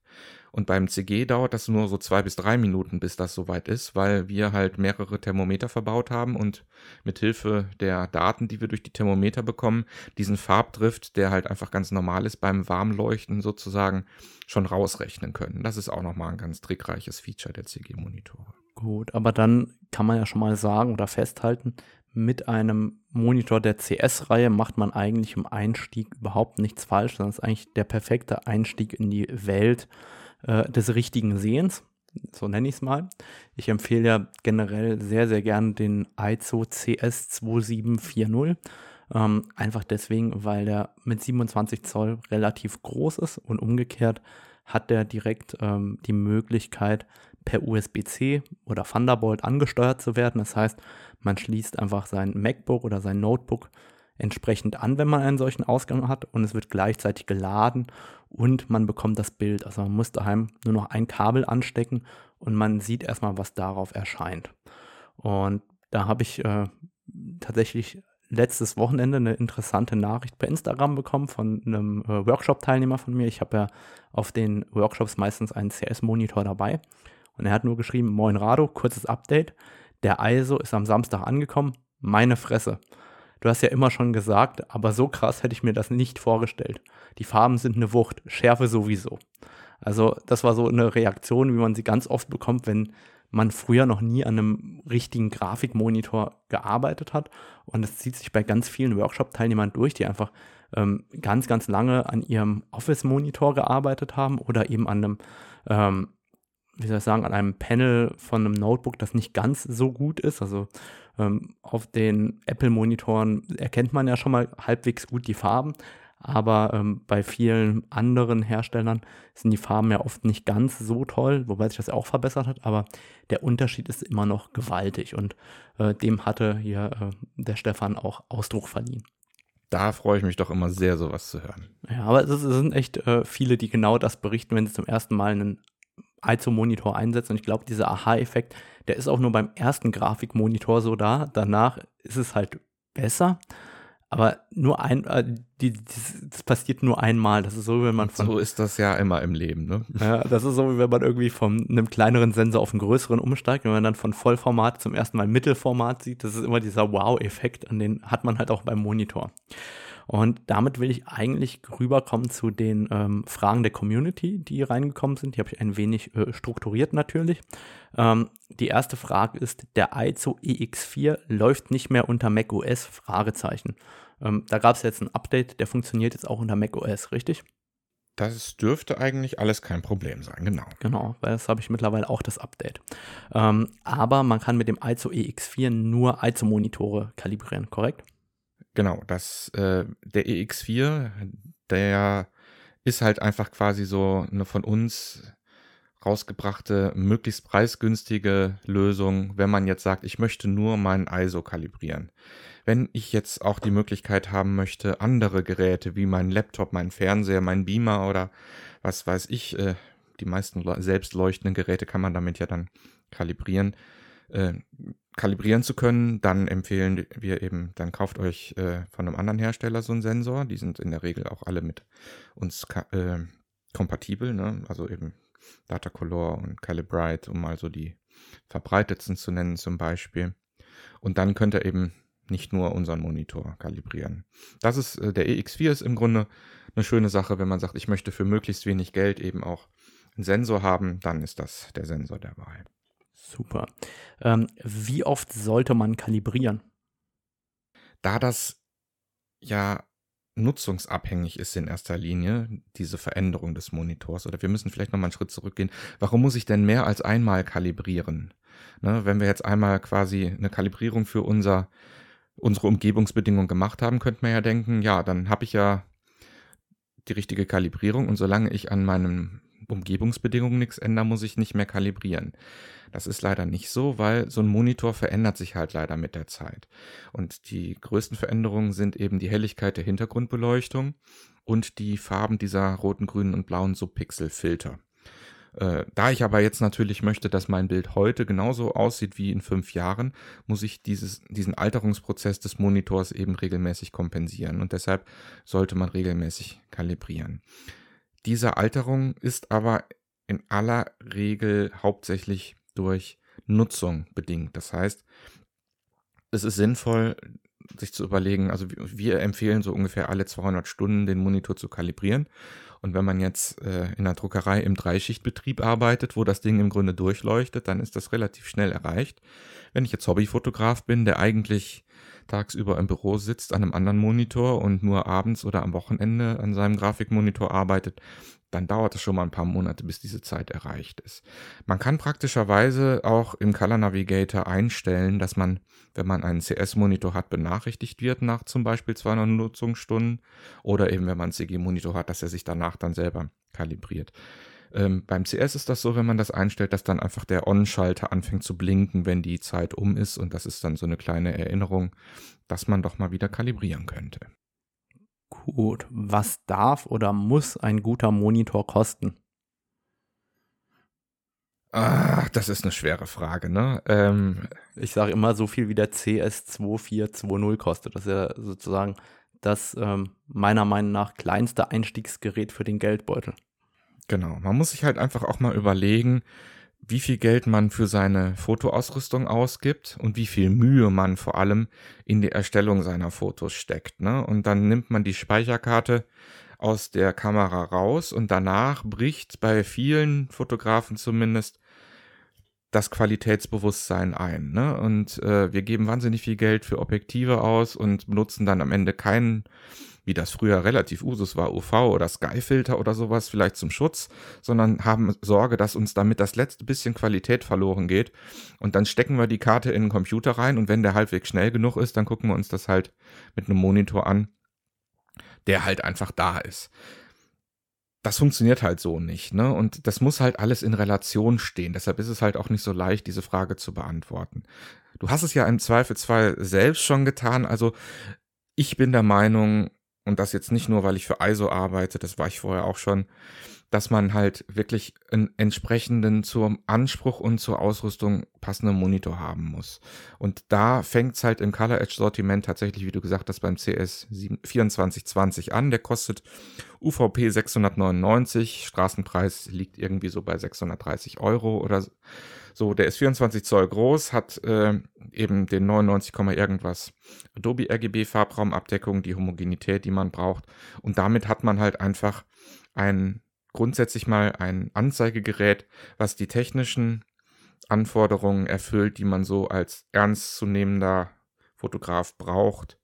Und beim CG dauert das nur so zwei bis drei Minuten, bis das soweit ist, weil wir halt mehrere Thermometer verbaut haben und mit Hilfe der Daten, die wir durch die Thermometer bekommen, diesen Farbdrift, der halt einfach ganz normal ist beim Warmleuchten sozusagen, schon rausrechnen können. Das ist auch nochmal ein ganz trickreiches Feature der CG-Monitore. Gut, aber dann kann man ja schon mal sagen oder festhalten, mit einem Monitor der CS-Reihe macht man eigentlich im Einstieg überhaupt nichts falsch, sondern ist eigentlich der perfekte Einstieg in die Welt äh, des richtigen Sehens. So nenne ich es mal. Ich empfehle ja generell sehr, sehr gerne den ISO CS2740. Ähm, einfach deswegen, weil der mit 27 Zoll relativ groß ist und umgekehrt hat der direkt ähm, die Möglichkeit, per USB-C oder Thunderbolt angesteuert zu werden. Das heißt, man schließt einfach sein MacBook oder sein Notebook entsprechend an, wenn man einen solchen Ausgang hat und es wird gleichzeitig geladen und man bekommt das Bild. Also man muss daheim nur noch ein Kabel anstecken und man sieht erstmal, was darauf erscheint. Und da habe ich äh, tatsächlich letztes Wochenende eine interessante Nachricht per Instagram bekommen von einem äh, Workshop-Teilnehmer von mir. Ich habe ja auf den Workshops meistens einen CS-Monitor dabei. Und er hat nur geschrieben, Moin Rado, kurzes Update. Der ISO ist am Samstag angekommen. Meine Fresse. Du hast ja immer schon gesagt, aber so krass hätte ich mir das nicht vorgestellt. Die Farben sind eine Wucht, Schärfe sowieso. Also das war so eine Reaktion, wie man sie ganz oft bekommt, wenn man früher noch nie an einem richtigen Grafikmonitor gearbeitet hat. Und es zieht sich bei ganz vielen Workshop-Teilnehmern durch, die einfach ähm, ganz, ganz lange an ihrem Office-Monitor gearbeitet haben oder eben an einem ähm, wie soll ich sagen, an einem Panel von einem Notebook, das nicht ganz so gut ist. Also ähm, auf den Apple-Monitoren erkennt man ja schon mal halbwegs gut die Farben, aber ähm, bei vielen anderen Herstellern sind die Farben ja oft nicht ganz so toll, wobei sich das auch verbessert hat, aber der Unterschied ist immer noch gewaltig und äh, dem hatte hier äh, der Stefan auch Ausdruck verliehen. Da freue ich mich doch immer sehr, sowas zu hören. Ja, aber es, sind echt äh, viele, die genau das berichten, wenn sie zum ersten Mal einen ISO-Monitor einsetzt. Und ich glaube, dieser Aha-Effekt, der ist auch nur beim ersten Grafikmonitor so da. Danach ist es halt besser. Aber nur ein, äh, die, das, das, passiert nur einmal. Das ist so, wenn man von. So ist das ja immer im Leben, ne? Ja, das ist so, wie wenn man irgendwie von einem kleineren Sensor auf einen größeren umsteigt. Wenn man dann von Vollformat zum ersten Mal Mittelformat sieht, das ist immer dieser Wow-Effekt. Und den hat man halt auch beim Monitor. Und damit will ich eigentlich rüberkommen zu den ähm, Fragen der Community, die reingekommen sind. Die habe ich ein wenig äh, strukturiert natürlich. Ähm, die erste Frage ist, der ISO EX4 läuft nicht mehr unter macOS? Fragezeichen. Ähm, da gab es jetzt ein Update, der funktioniert jetzt auch unter macOS, richtig? Das dürfte eigentlich alles kein Problem sein, genau. Genau, weil das habe ich mittlerweile auch das Update. Ähm, aber man kann mit dem ISO EX4 nur ISO-Monitore kalibrieren, korrekt? Genau, das, äh, der EX4, der ist halt einfach quasi so eine von uns rausgebrachte, möglichst preisgünstige Lösung, wenn man jetzt sagt, ich möchte nur meinen ISO kalibrieren. Wenn ich jetzt auch die Möglichkeit haben möchte, andere Geräte wie mein Laptop, mein Fernseher, mein Beamer oder was weiß ich, äh, die meisten selbst leuchtenden Geräte kann man damit ja dann kalibrieren, äh, kalibrieren zu können, dann empfehlen wir eben, dann kauft euch äh, von einem anderen Hersteller so einen Sensor. Die sind in der Regel auch alle mit uns äh, kompatibel, ne? also eben Datacolor und Calibrite, um mal so die verbreitetsten zu nennen zum Beispiel. Und dann könnt ihr eben nicht nur unseren Monitor kalibrieren. Das ist, äh, der EX4 ist im Grunde eine schöne Sache, wenn man sagt, ich möchte für möglichst wenig Geld eben auch einen Sensor haben, dann ist das der Sensor der Wahl. Super. Ähm, wie oft sollte man kalibrieren? Da das ja nutzungsabhängig ist in erster Linie, diese Veränderung des Monitors, oder wir müssen vielleicht nochmal einen Schritt zurückgehen. Warum muss ich denn mehr als einmal kalibrieren? Ne, wenn wir jetzt einmal quasi eine Kalibrierung für unser, unsere Umgebungsbedingungen gemacht haben, könnte man ja denken, ja, dann habe ich ja die richtige Kalibrierung und solange ich an meinen Umgebungsbedingungen nichts ändere, muss ich nicht mehr kalibrieren. Das ist leider nicht so, weil so ein Monitor verändert sich halt leider mit der Zeit. Und die größten Veränderungen sind eben die Helligkeit der Hintergrundbeleuchtung und die Farben dieser roten, grünen und blauen Subpixelfilter. Äh, da ich aber jetzt natürlich möchte, dass mein Bild heute genauso aussieht wie in fünf Jahren, muss ich dieses, diesen Alterungsprozess des Monitors eben regelmäßig kompensieren und deshalb sollte man regelmäßig kalibrieren. Diese Alterung ist aber in aller Regel hauptsächlich durch Nutzung bedingt. Das heißt, es ist sinnvoll, sich zu überlegen, also wir empfehlen so ungefähr alle 200 Stunden den Monitor zu kalibrieren. Und wenn man jetzt äh, in der Druckerei im Dreischichtbetrieb arbeitet, wo das Ding im Grunde durchleuchtet, dann ist das relativ schnell erreicht. Wenn ich jetzt Hobbyfotograf bin, der eigentlich tagsüber im Büro sitzt an einem anderen Monitor und nur abends oder am Wochenende an seinem Grafikmonitor arbeitet, dann dauert es schon mal ein paar Monate, bis diese Zeit erreicht ist. Man kann praktischerweise auch im Color Navigator einstellen, dass man, wenn man einen CS-Monitor hat, benachrichtigt wird nach zum Beispiel 200 Nutzungsstunden oder eben, wenn man einen CG-Monitor hat, dass er sich danach dann selber kalibriert. Ähm, beim CS ist das so, wenn man das einstellt, dass dann einfach der On-Schalter anfängt zu blinken, wenn die Zeit um ist. Und das ist dann so eine kleine Erinnerung, dass man doch mal wieder kalibrieren könnte. Gut, was darf oder muss ein guter Monitor kosten? Ach, das ist eine schwere Frage, ne? Ähm, ich sage immer so viel wie der CS2420 kostet. Das ist ja sozusagen das ähm, meiner Meinung nach kleinste Einstiegsgerät für den Geldbeutel. Genau, man muss sich halt einfach auch mal überlegen, wie viel Geld man für seine Fotoausrüstung ausgibt und wie viel Mühe man vor allem in die Erstellung seiner Fotos steckt. Ne? Und dann nimmt man die Speicherkarte aus der Kamera raus und danach bricht bei vielen Fotografen zumindest das Qualitätsbewusstsein ein. Ne? Und äh, wir geben wahnsinnig viel Geld für Objektive aus und benutzen dann am Ende keinen wie das früher relativ Usus war, UV oder Skyfilter oder sowas, vielleicht zum Schutz, sondern haben Sorge, dass uns damit das letzte bisschen Qualität verloren geht. Und dann stecken wir die Karte in den Computer rein und wenn der halbwegs schnell genug ist, dann gucken wir uns das halt mit einem Monitor an, der halt einfach da ist das funktioniert halt so nicht, ne? Und das muss halt alles in Relation stehen. Deshalb ist es halt auch nicht so leicht, diese Frage zu beantworten. Du hast es ja im Zweifelsfall selbst schon getan. Also ich bin der Meinung, und das jetzt nicht nur, weil ich für ISO arbeite, das war ich vorher auch schon, dass man halt wirklich einen entsprechenden zum Anspruch und zur Ausrüstung passenden Monitor haben muss. Und da fängt es halt im Color Edge Sortiment tatsächlich, wie du gesagt hast, beim CS 2420 an. Der kostet UVP 699, Straßenpreis liegt irgendwie so bei 630 Euro oder so. Der ist 24 Zoll groß, hat äh, eben den 99, irgendwas Adobe RGB Farbraumabdeckung, die Homogenität, die man braucht. Und damit hat man halt einfach ein grundsätzlich mal ein Anzeigegerät, was die technischen Anforderungen erfüllt, die man so als ernstzunehmender Fotograf braucht.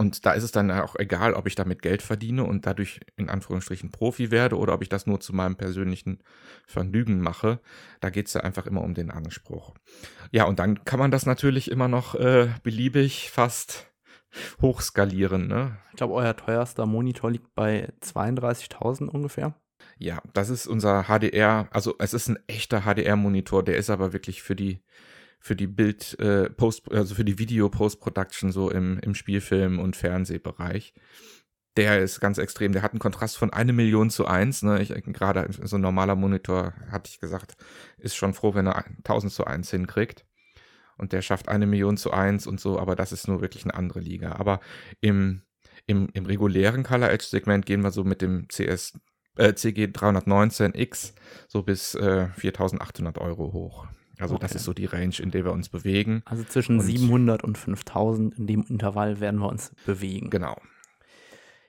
Und da ist es dann auch egal, ob ich damit Geld verdiene und dadurch in Anführungsstrichen Profi werde oder ob ich das nur zu meinem persönlichen Vergnügen mache. Da geht es ja einfach immer um den Anspruch. Ja, und dann kann man das natürlich immer noch äh, beliebig fast hochskalieren. Ne? Ich glaube, euer teuerster Monitor liegt bei 32.000 ungefähr. Ja, das ist unser HDR, also es ist ein echter HDR-Monitor, der ist aber wirklich für die für die Bild äh, Post, also für die Video Post Production so im im Spielfilm und Fernsehbereich. Der ist ganz extrem. Der hat einen Kontrast von eine Million zu eins. Ne? Ich, gerade so ein normaler Monitor, hatte ich gesagt, ist schon froh, wenn er 1000 zu eins hinkriegt und der schafft eine Million zu eins und so, aber das ist nur wirklich eine andere Liga. Aber im, im, im regulären Color Edge Segment gehen wir so mit dem CS, äh, CG 319X so bis äh, 4800 Euro hoch. Also okay. das ist so die Range, in der wir uns bewegen. Also zwischen und 700 und 5000 in dem Intervall werden wir uns bewegen. Genau.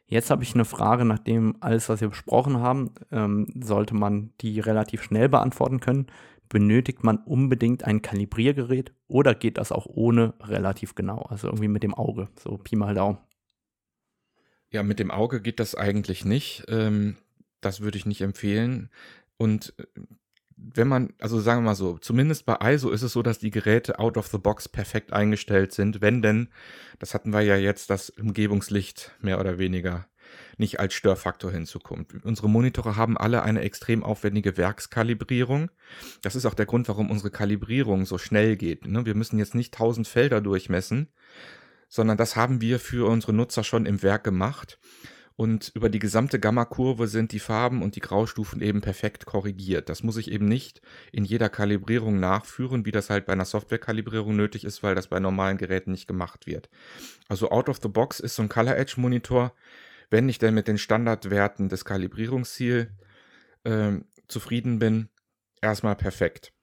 Jetzt habe ich eine Frage, nachdem alles, was wir besprochen haben, ähm, sollte man die relativ schnell beantworten können benötigt man unbedingt ein Kalibriergerät oder geht das auch ohne relativ genau? Also irgendwie mit dem Auge, so Pi mal Daumen. Ja, mit dem Auge geht das eigentlich nicht. Ähm, das würde ich nicht empfehlen. Und äh, wenn man, also sagen wir mal so, zumindest bei ISO ist es so, dass die Geräte out of the box perfekt eingestellt sind, wenn denn, das hatten wir ja jetzt, das Umgebungslicht mehr oder weniger nicht als Störfaktor hinzukommt. Unsere Monitore haben alle eine extrem aufwendige Werkskalibrierung. Das ist auch der Grund, warum unsere Kalibrierung so schnell geht. Ne? Wir müssen jetzt nicht tausend Felder durchmessen, sondern das haben wir für unsere Nutzer schon im Werk gemacht. Und über die gesamte Gamma-Kurve sind die Farben und die Graustufen eben perfekt korrigiert. Das muss ich eben nicht in jeder Kalibrierung nachführen, wie das halt bei einer Software-Kalibrierung nötig ist, weil das bei normalen Geräten nicht gemacht wird. Also out of the box ist so ein Color Edge Monitor wenn ich denn mit den Standardwerten des Kalibrierungsziels äh, zufrieden bin, erstmal perfekt.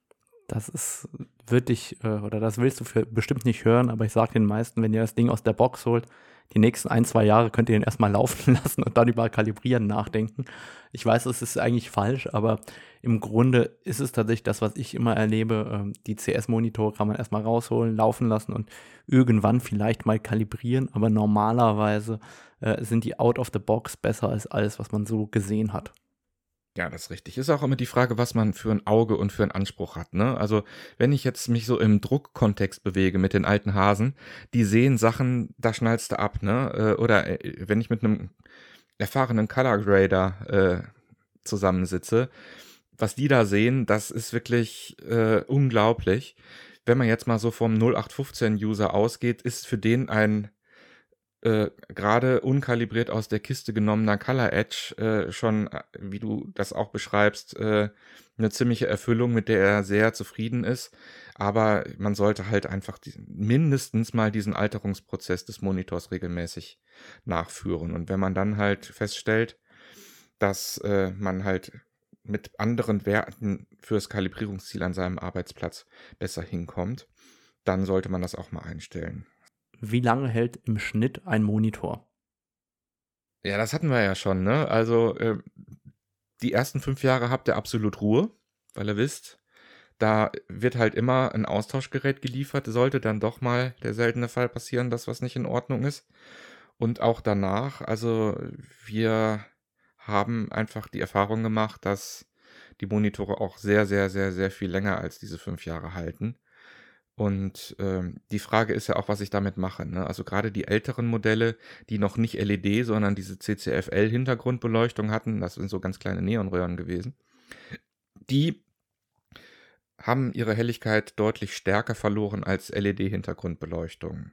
Das ist wirklich, äh, oder das willst du für bestimmt nicht hören, aber ich sage den meisten, wenn ihr das Ding aus der Box holt, die nächsten ein, zwei Jahre könnt ihr den erstmal laufen lassen und dann über Kalibrieren nachdenken. Ich weiß, es ist eigentlich falsch, aber im Grunde ist es tatsächlich das, was ich immer erlebe. Ähm, die CS-Monitore kann man erstmal rausholen, laufen lassen und irgendwann vielleicht mal kalibrieren, aber normalerweise äh, sind die out of the box besser als alles, was man so gesehen hat. Ja, das ist richtig. Ist auch immer die Frage, was man für ein Auge und für einen Anspruch hat. Ne? Also, wenn ich jetzt mich so im Druckkontext bewege mit den alten Hasen, die sehen Sachen, da schnallst du ab. Ne? Äh, oder äh, wenn ich mit einem erfahrenen Color Grader äh, zusammensitze, was die da sehen, das ist wirklich äh, unglaublich. Wenn man jetzt mal so vom 0815-User ausgeht, ist für den ein äh, gerade unkalibriert aus der Kiste genommener Color Edge äh, schon, äh, wie du das auch beschreibst, äh, eine ziemliche Erfüllung, mit der er sehr zufrieden ist. Aber man sollte halt einfach die, mindestens mal diesen Alterungsprozess des Monitors regelmäßig nachführen. Und wenn man dann halt feststellt, dass äh, man halt mit anderen Werten fürs Kalibrierungsziel an seinem Arbeitsplatz besser hinkommt, dann sollte man das auch mal einstellen wie lange hält im Schnitt ein Monitor? Ja, das hatten wir ja schon, ne? Also äh, die ersten fünf Jahre habt ihr absolut Ruhe, weil ihr wisst, da wird halt immer ein Austauschgerät geliefert. Sollte dann doch mal der seltene Fall passieren, dass was nicht in Ordnung ist. Und auch danach, also wir haben einfach die Erfahrung gemacht, dass die Monitore auch sehr, sehr, sehr, sehr viel länger als diese fünf Jahre halten. Und ähm, die Frage ist ja auch, was ich damit mache. Ne? Also gerade die älteren Modelle, die noch nicht LED, sondern diese CCFL-Hintergrundbeleuchtung hatten, das sind so ganz kleine Neonröhren gewesen, die haben ihre Helligkeit deutlich stärker verloren als LED-Hintergrundbeleuchtung.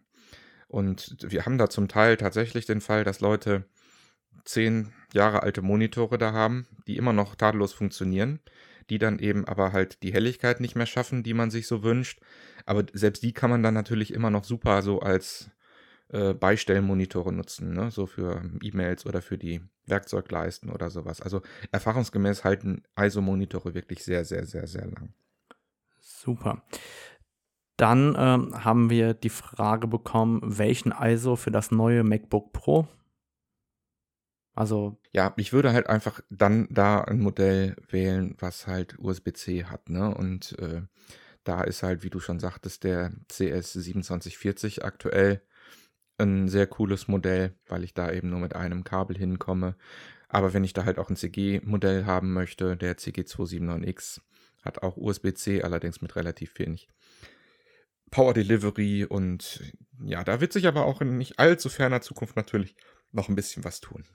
Und wir haben da zum Teil tatsächlich den Fall, dass Leute zehn Jahre alte Monitore da haben, die immer noch tadellos funktionieren, die dann eben aber halt die Helligkeit nicht mehr schaffen, die man sich so wünscht. Aber selbst die kann man dann natürlich immer noch super so als äh, Beistellmonitore nutzen, ne? so für E-Mails oder für die Werkzeugleisten oder sowas. Also erfahrungsgemäß halten ISO-Monitore wirklich sehr, sehr, sehr, sehr lang. Super. Dann ähm, haben wir die Frage bekommen, welchen ISO für das neue MacBook Pro also. Ja, ich würde halt einfach dann da ein Modell wählen, was halt USB-C hat, ne? Und äh, da ist halt, wie du schon sagtest, der CS 2740 aktuell ein sehr cooles Modell, weil ich da eben nur mit einem Kabel hinkomme. Aber wenn ich da halt auch ein CG-Modell haben möchte, der CG279X hat auch USB-C, allerdings mit relativ wenig Power Delivery und ja, da wird sich aber auch in nicht allzu ferner Zukunft natürlich noch ein bisschen was tun.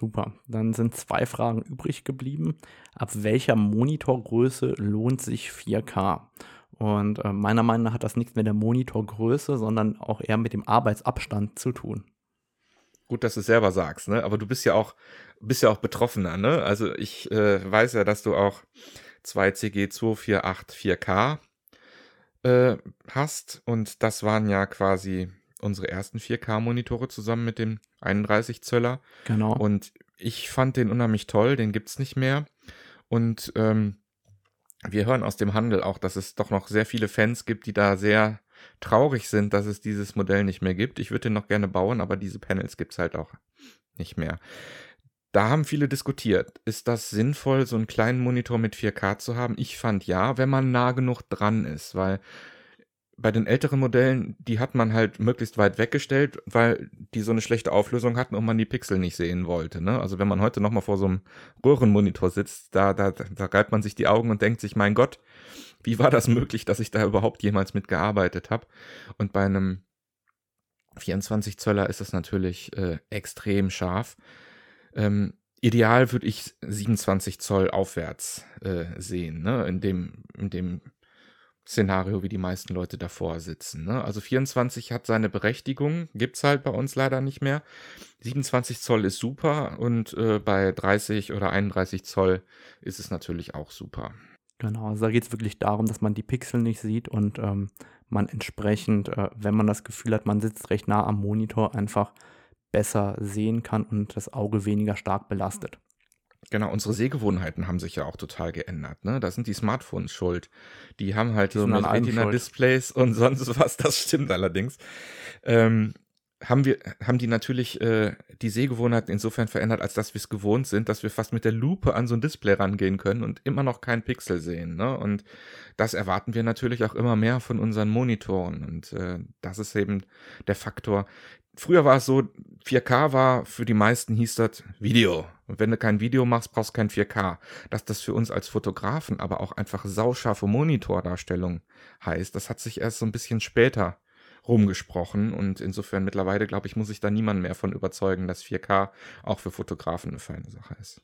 Super. Dann sind zwei Fragen übrig geblieben. Ab welcher Monitorgröße lohnt sich 4K? Und äh, meiner Meinung nach hat das nichts mit der Monitorgröße, sondern auch eher mit dem Arbeitsabstand zu tun. Gut, dass du es selber sagst, ne? Aber du bist ja auch, bist ja auch Betroffener, ne? Also ich äh, weiß ja, dass du auch zwei CG248 4K äh, hast und das waren ja quasi unsere ersten 4K-Monitore zusammen mit dem 31 Zöller. Genau. Und ich fand den unheimlich toll, den gibt es nicht mehr. Und ähm, wir hören aus dem Handel auch, dass es doch noch sehr viele Fans gibt, die da sehr traurig sind, dass es dieses Modell nicht mehr gibt. Ich würde den noch gerne bauen, aber diese Panels gibt es halt auch nicht mehr. Da haben viele diskutiert. Ist das sinnvoll, so einen kleinen Monitor mit 4K zu haben? Ich fand ja, wenn man nah genug dran ist, weil bei den älteren Modellen, die hat man halt möglichst weit weggestellt, weil die so eine schlechte Auflösung hatten und man die Pixel nicht sehen wollte. Ne? Also wenn man heute nochmal vor so einem Röhrenmonitor sitzt, da, da, da reibt man sich die Augen und denkt sich, mein Gott, wie war das möglich, dass ich da überhaupt jemals mitgearbeitet habe? Und bei einem 24 Zöller ist es natürlich äh, extrem scharf. Ähm, ideal würde ich 27 Zoll aufwärts äh, sehen, ne? in dem, in dem Szenario, wie die meisten Leute davor sitzen. Ne? Also 24 hat seine Berechtigung, gibt es halt bei uns leider nicht mehr. 27 Zoll ist super und äh, bei 30 oder 31 Zoll ist es natürlich auch super. Genau, also da geht es wirklich darum, dass man die Pixel nicht sieht und ähm, man entsprechend, äh, wenn man das Gefühl hat, man sitzt recht nah am Monitor, einfach besser sehen kann und das Auge weniger stark belastet. Genau, unsere Sehgewohnheiten haben sich ja auch total geändert. Ne? Da sind die Smartphones schuld. Die haben halt Die so mit. Retina-Displays und sonst was. Das stimmt allerdings. Ähm, haben wir, haben die natürlich äh, die Sehgewohnheiten insofern verändert, als dass wir es gewohnt sind, dass wir fast mit der Lupe an so ein Display rangehen können und immer noch keinen Pixel sehen. Ne? Und das erwarten wir natürlich auch immer mehr von unseren Monitoren. Und äh, das ist eben der Faktor. Früher war es so, 4K war für die meisten hieß das Video. Und wenn du kein Video machst, brauchst du kein 4K. Dass das für uns als Fotografen aber auch einfach sauscharfe Monitordarstellung heißt, das hat sich erst so ein bisschen später rumgesprochen und insofern mittlerweile, glaube ich, muss ich da niemand mehr von überzeugen, dass 4K auch für Fotografen eine feine Sache ist.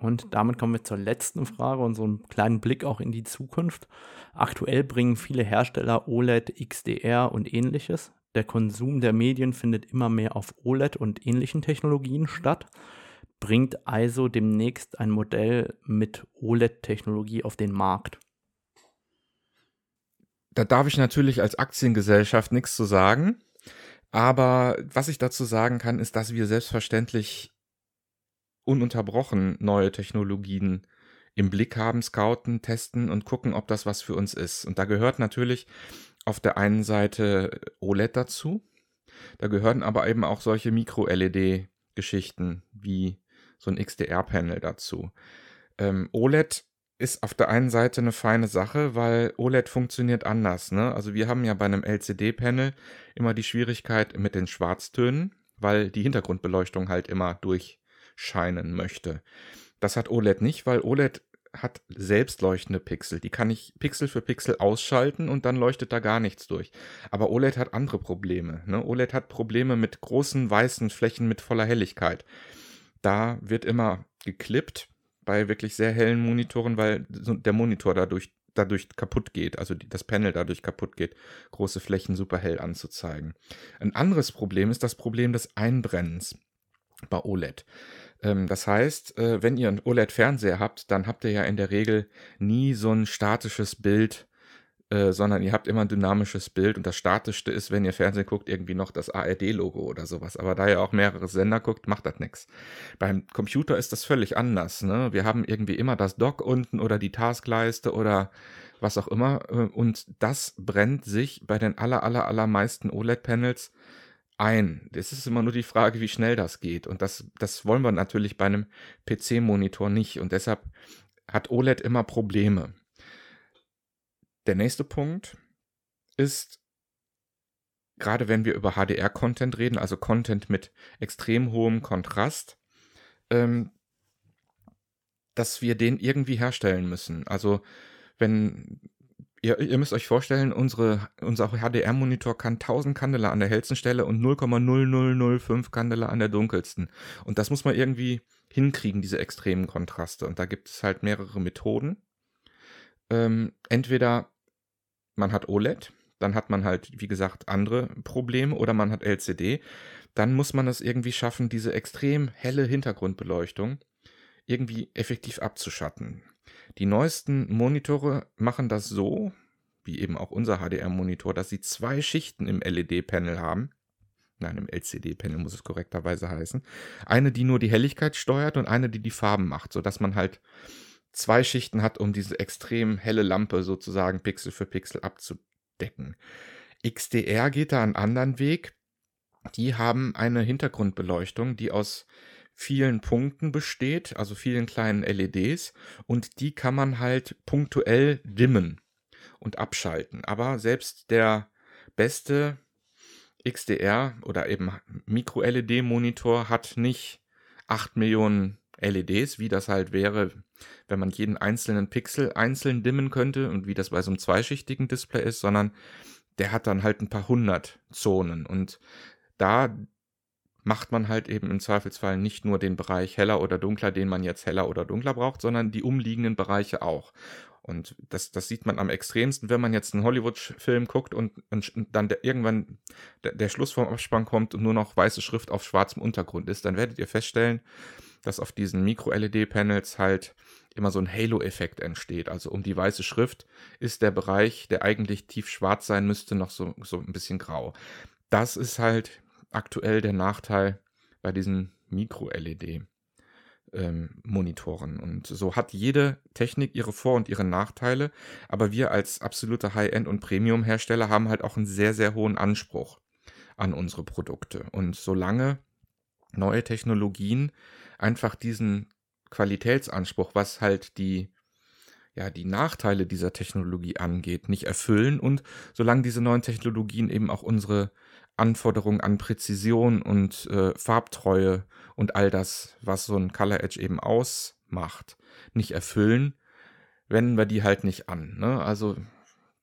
Und damit kommen wir zur letzten Frage und so einen kleinen Blick auch in die Zukunft. Aktuell bringen viele Hersteller OLED, XDR und ähnliches. Der Konsum der Medien findet immer mehr auf OLED und ähnlichen Technologien statt. Bringt ISO demnächst ein Modell mit OLED-Technologie auf den Markt? Da darf ich natürlich als Aktiengesellschaft nichts zu sagen. Aber was ich dazu sagen kann, ist, dass wir selbstverständlich ununterbrochen neue Technologien im Blick haben, scouten, testen und gucken, ob das was für uns ist. Und da gehört natürlich auf der einen Seite OLED dazu. Da gehören aber eben auch solche Micro-LED-Geschichten wie so ein XDR-Panel dazu. Ähm, OLED ist auf der einen Seite eine feine Sache, weil OLED funktioniert anders. Ne? Also wir haben ja bei einem LCD-Panel immer die Schwierigkeit mit den Schwarztönen, weil die Hintergrundbeleuchtung halt immer durchscheinen möchte. Das hat OLED nicht, weil OLED hat selbstleuchtende Pixel. Die kann ich Pixel für Pixel ausschalten und dann leuchtet da gar nichts durch. Aber OLED hat andere Probleme. Ne? OLED hat Probleme mit großen weißen Flächen mit voller Helligkeit. Da wird immer geklippt bei wirklich sehr hellen Monitoren, weil der Monitor dadurch, dadurch kaputt geht, also das Panel dadurch kaputt geht, große Flächen super hell anzuzeigen. Ein anderes Problem ist das Problem des Einbrennens bei OLED. Ähm, das heißt, äh, wenn ihr einen OLED-Fernseher habt, dann habt ihr ja in der Regel nie so ein statisches Bild äh, sondern ihr habt immer ein dynamisches Bild und das statischste ist, wenn ihr Fernsehen guckt, irgendwie noch das ARD-Logo oder sowas. Aber da ihr auch mehrere Sender guckt, macht das nichts. Beim Computer ist das völlig anders. Ne? Wir haben irgendwie immer das Dock unten oder die Taskleiste oder was auch immer äh, und das brennt sich bei den aller, aller, allermeisten OLED-Panels ein. Es ist immer nur die Frage, wie schnell das geht. Und das, das wollen wir natürlich bei einem PC-Monitor nicht. Und deshalb hat OLED immer Probleme. Der nächste Punkt ist, gerade wenn wir über HDR-Content reden, also Content mit extrem hohem Kontrast, ähm, dass wir den irgendwie herstellen müssen. Also wenn ihr, ihr müsst euch vorstellen, unsere, unser HDR-Monitor kann 1000 Candela an der hellsten Stelle und 0,0005 Candela an der dunkelsten. Und das muss man irgendwie hinkriegen, diese extremen Kontraste. Und da gibt es halt mehrere Methoden ähm, entweder man hat OLED, dann hat man halt, wie gesagt, andere Probleme oder man hat LCD. Dann muss man es irgendwie schaffen, diese extrem helle Hintergrundbeleuchtung irgendwie effektiv abzuschatten. Die neuesten Monitore machen das so, wie eben auch unser HDR-Monitor, dass sie zwei Schichten im LED-Panel haben. Nein, im LCD-Panel muss es korrekterweise heißen. Eine, die nur die Helligkeit steuert und eine, die die Farben macht, sodass man halt zwei Schichten hat, um diese extrem helle Lampe sozusagen Pixel für Pixel abzudecken. XDR geht da einen anderen Weg. Die haben eine Hintergrundbeleuchtung, die aus vielen Punkten besteht, also vielen kleinen LEDs, und die kann man halt punktuell dimmen und abschalten. Aber selbst der beste XDR oder eben Micro-LED-Monitor hat nicht 8 Millionen LEDs, wie das halt wäre, wenn man jeden einzelnen Pixel einzeln dimmen könnte und wie das bei so einem zweischichtigen Display ist, sondern der hat dann halt ein paar hundert Zonen und da macht man halt eben im Zweifelsfall nicht nur den Bereich heller oder dunkler, den man jetzt heller oder dunkler braucht, sondern die umliegenden Bereiche auch. Und das, das sieht man am extremsten, wenn man jetzt einen Hollywood-Film guckt und, und dann der, irgendwann der, der Schluss vom Abspann kommt und nur noch weiße Schrift auf schwarzem Untergrund ist, dann werdet ihr feststellen, dass auf diesen Micro-LED-Panels halt immer so ein Halo-Effekt entsteht. Also um die weiße Schrift ist der Bereich, der eigentlich tief schwarz sein müsste, noch so, so ein bisschen grau. Das ist halt aktuell der Nachteil bei diesen Micro-LED. ähm, Monitoren. Und so hat jede Technik ihre Vor- und ihre Nachteile, aber wir als absolute High-End- und Premium-Hersteller haben halt auch einen sehr, sehr hohen Anspruch an unsere Produkte. Und solange neue Technologien einfach diesen Qualitätsanspruch, was halt die ja, die Nachteile dieser Technologie angeht, nicht erfüllen und solange diese neuen Technologien eben auch unsere Anforderungen an Präzision und äh, Farbtreue und all das, was so ein Color Edge eben ausmacht, nicht erfüllen, wenden wir die halt nicht an. Ne? Also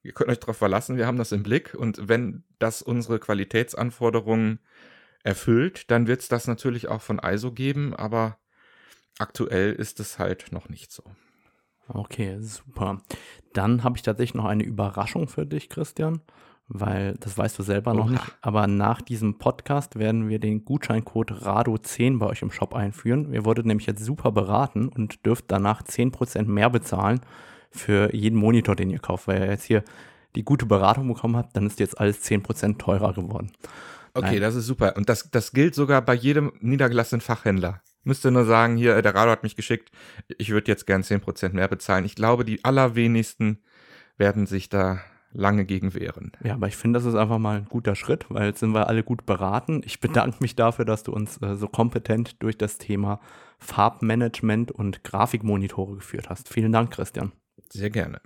ihr könnt euch darauf verlassen, wir haben das im Blick und wenn das unsere Qualitätsanforderungen erfüllt, dann wird es das natürlich auch von ISO geben, aber aktuell ist es halt noch nicht so. Okay, super. Dann habe ich tatsächlich noch eine Überraschung für dich, Christian, weil das weißt du selber noch Oha. nicht. Aber nach diesem Podcast werden wir den Gutscheincode RADO10 bei euch im Shop einführen. Ihr wurdet nämlich jetzt super beraten und dürft danach 10% mehr bezahlen für jeden Monitor, den ihr kauft, weil ihr jetzt hier die gute Beratung bekommen habt, dann ist jetzt alles 10% teurer geworden. Okay, Nein. das ist super. Und das, das gilt sogar bei jedem niedergelassenen Fachhändler. Müsste nur sagen, hier, der Rado hat mich geschickt, ich würde jetzt gern 10% mehr bezahlen. Ich glaube, die allerwenigsten werden sich da lange gegen wehren. Ja, aber ich finde, das ist einfach mal ein guter Schritt, weil jetzt sind wir alle gut beraten. Ich bedanke mich dafür, dass du uns äh, so kompetent durch das Thema Farbmanagement und Grafikmonitore geführt hast. Vielen Dank, Christian. Sehr gerne.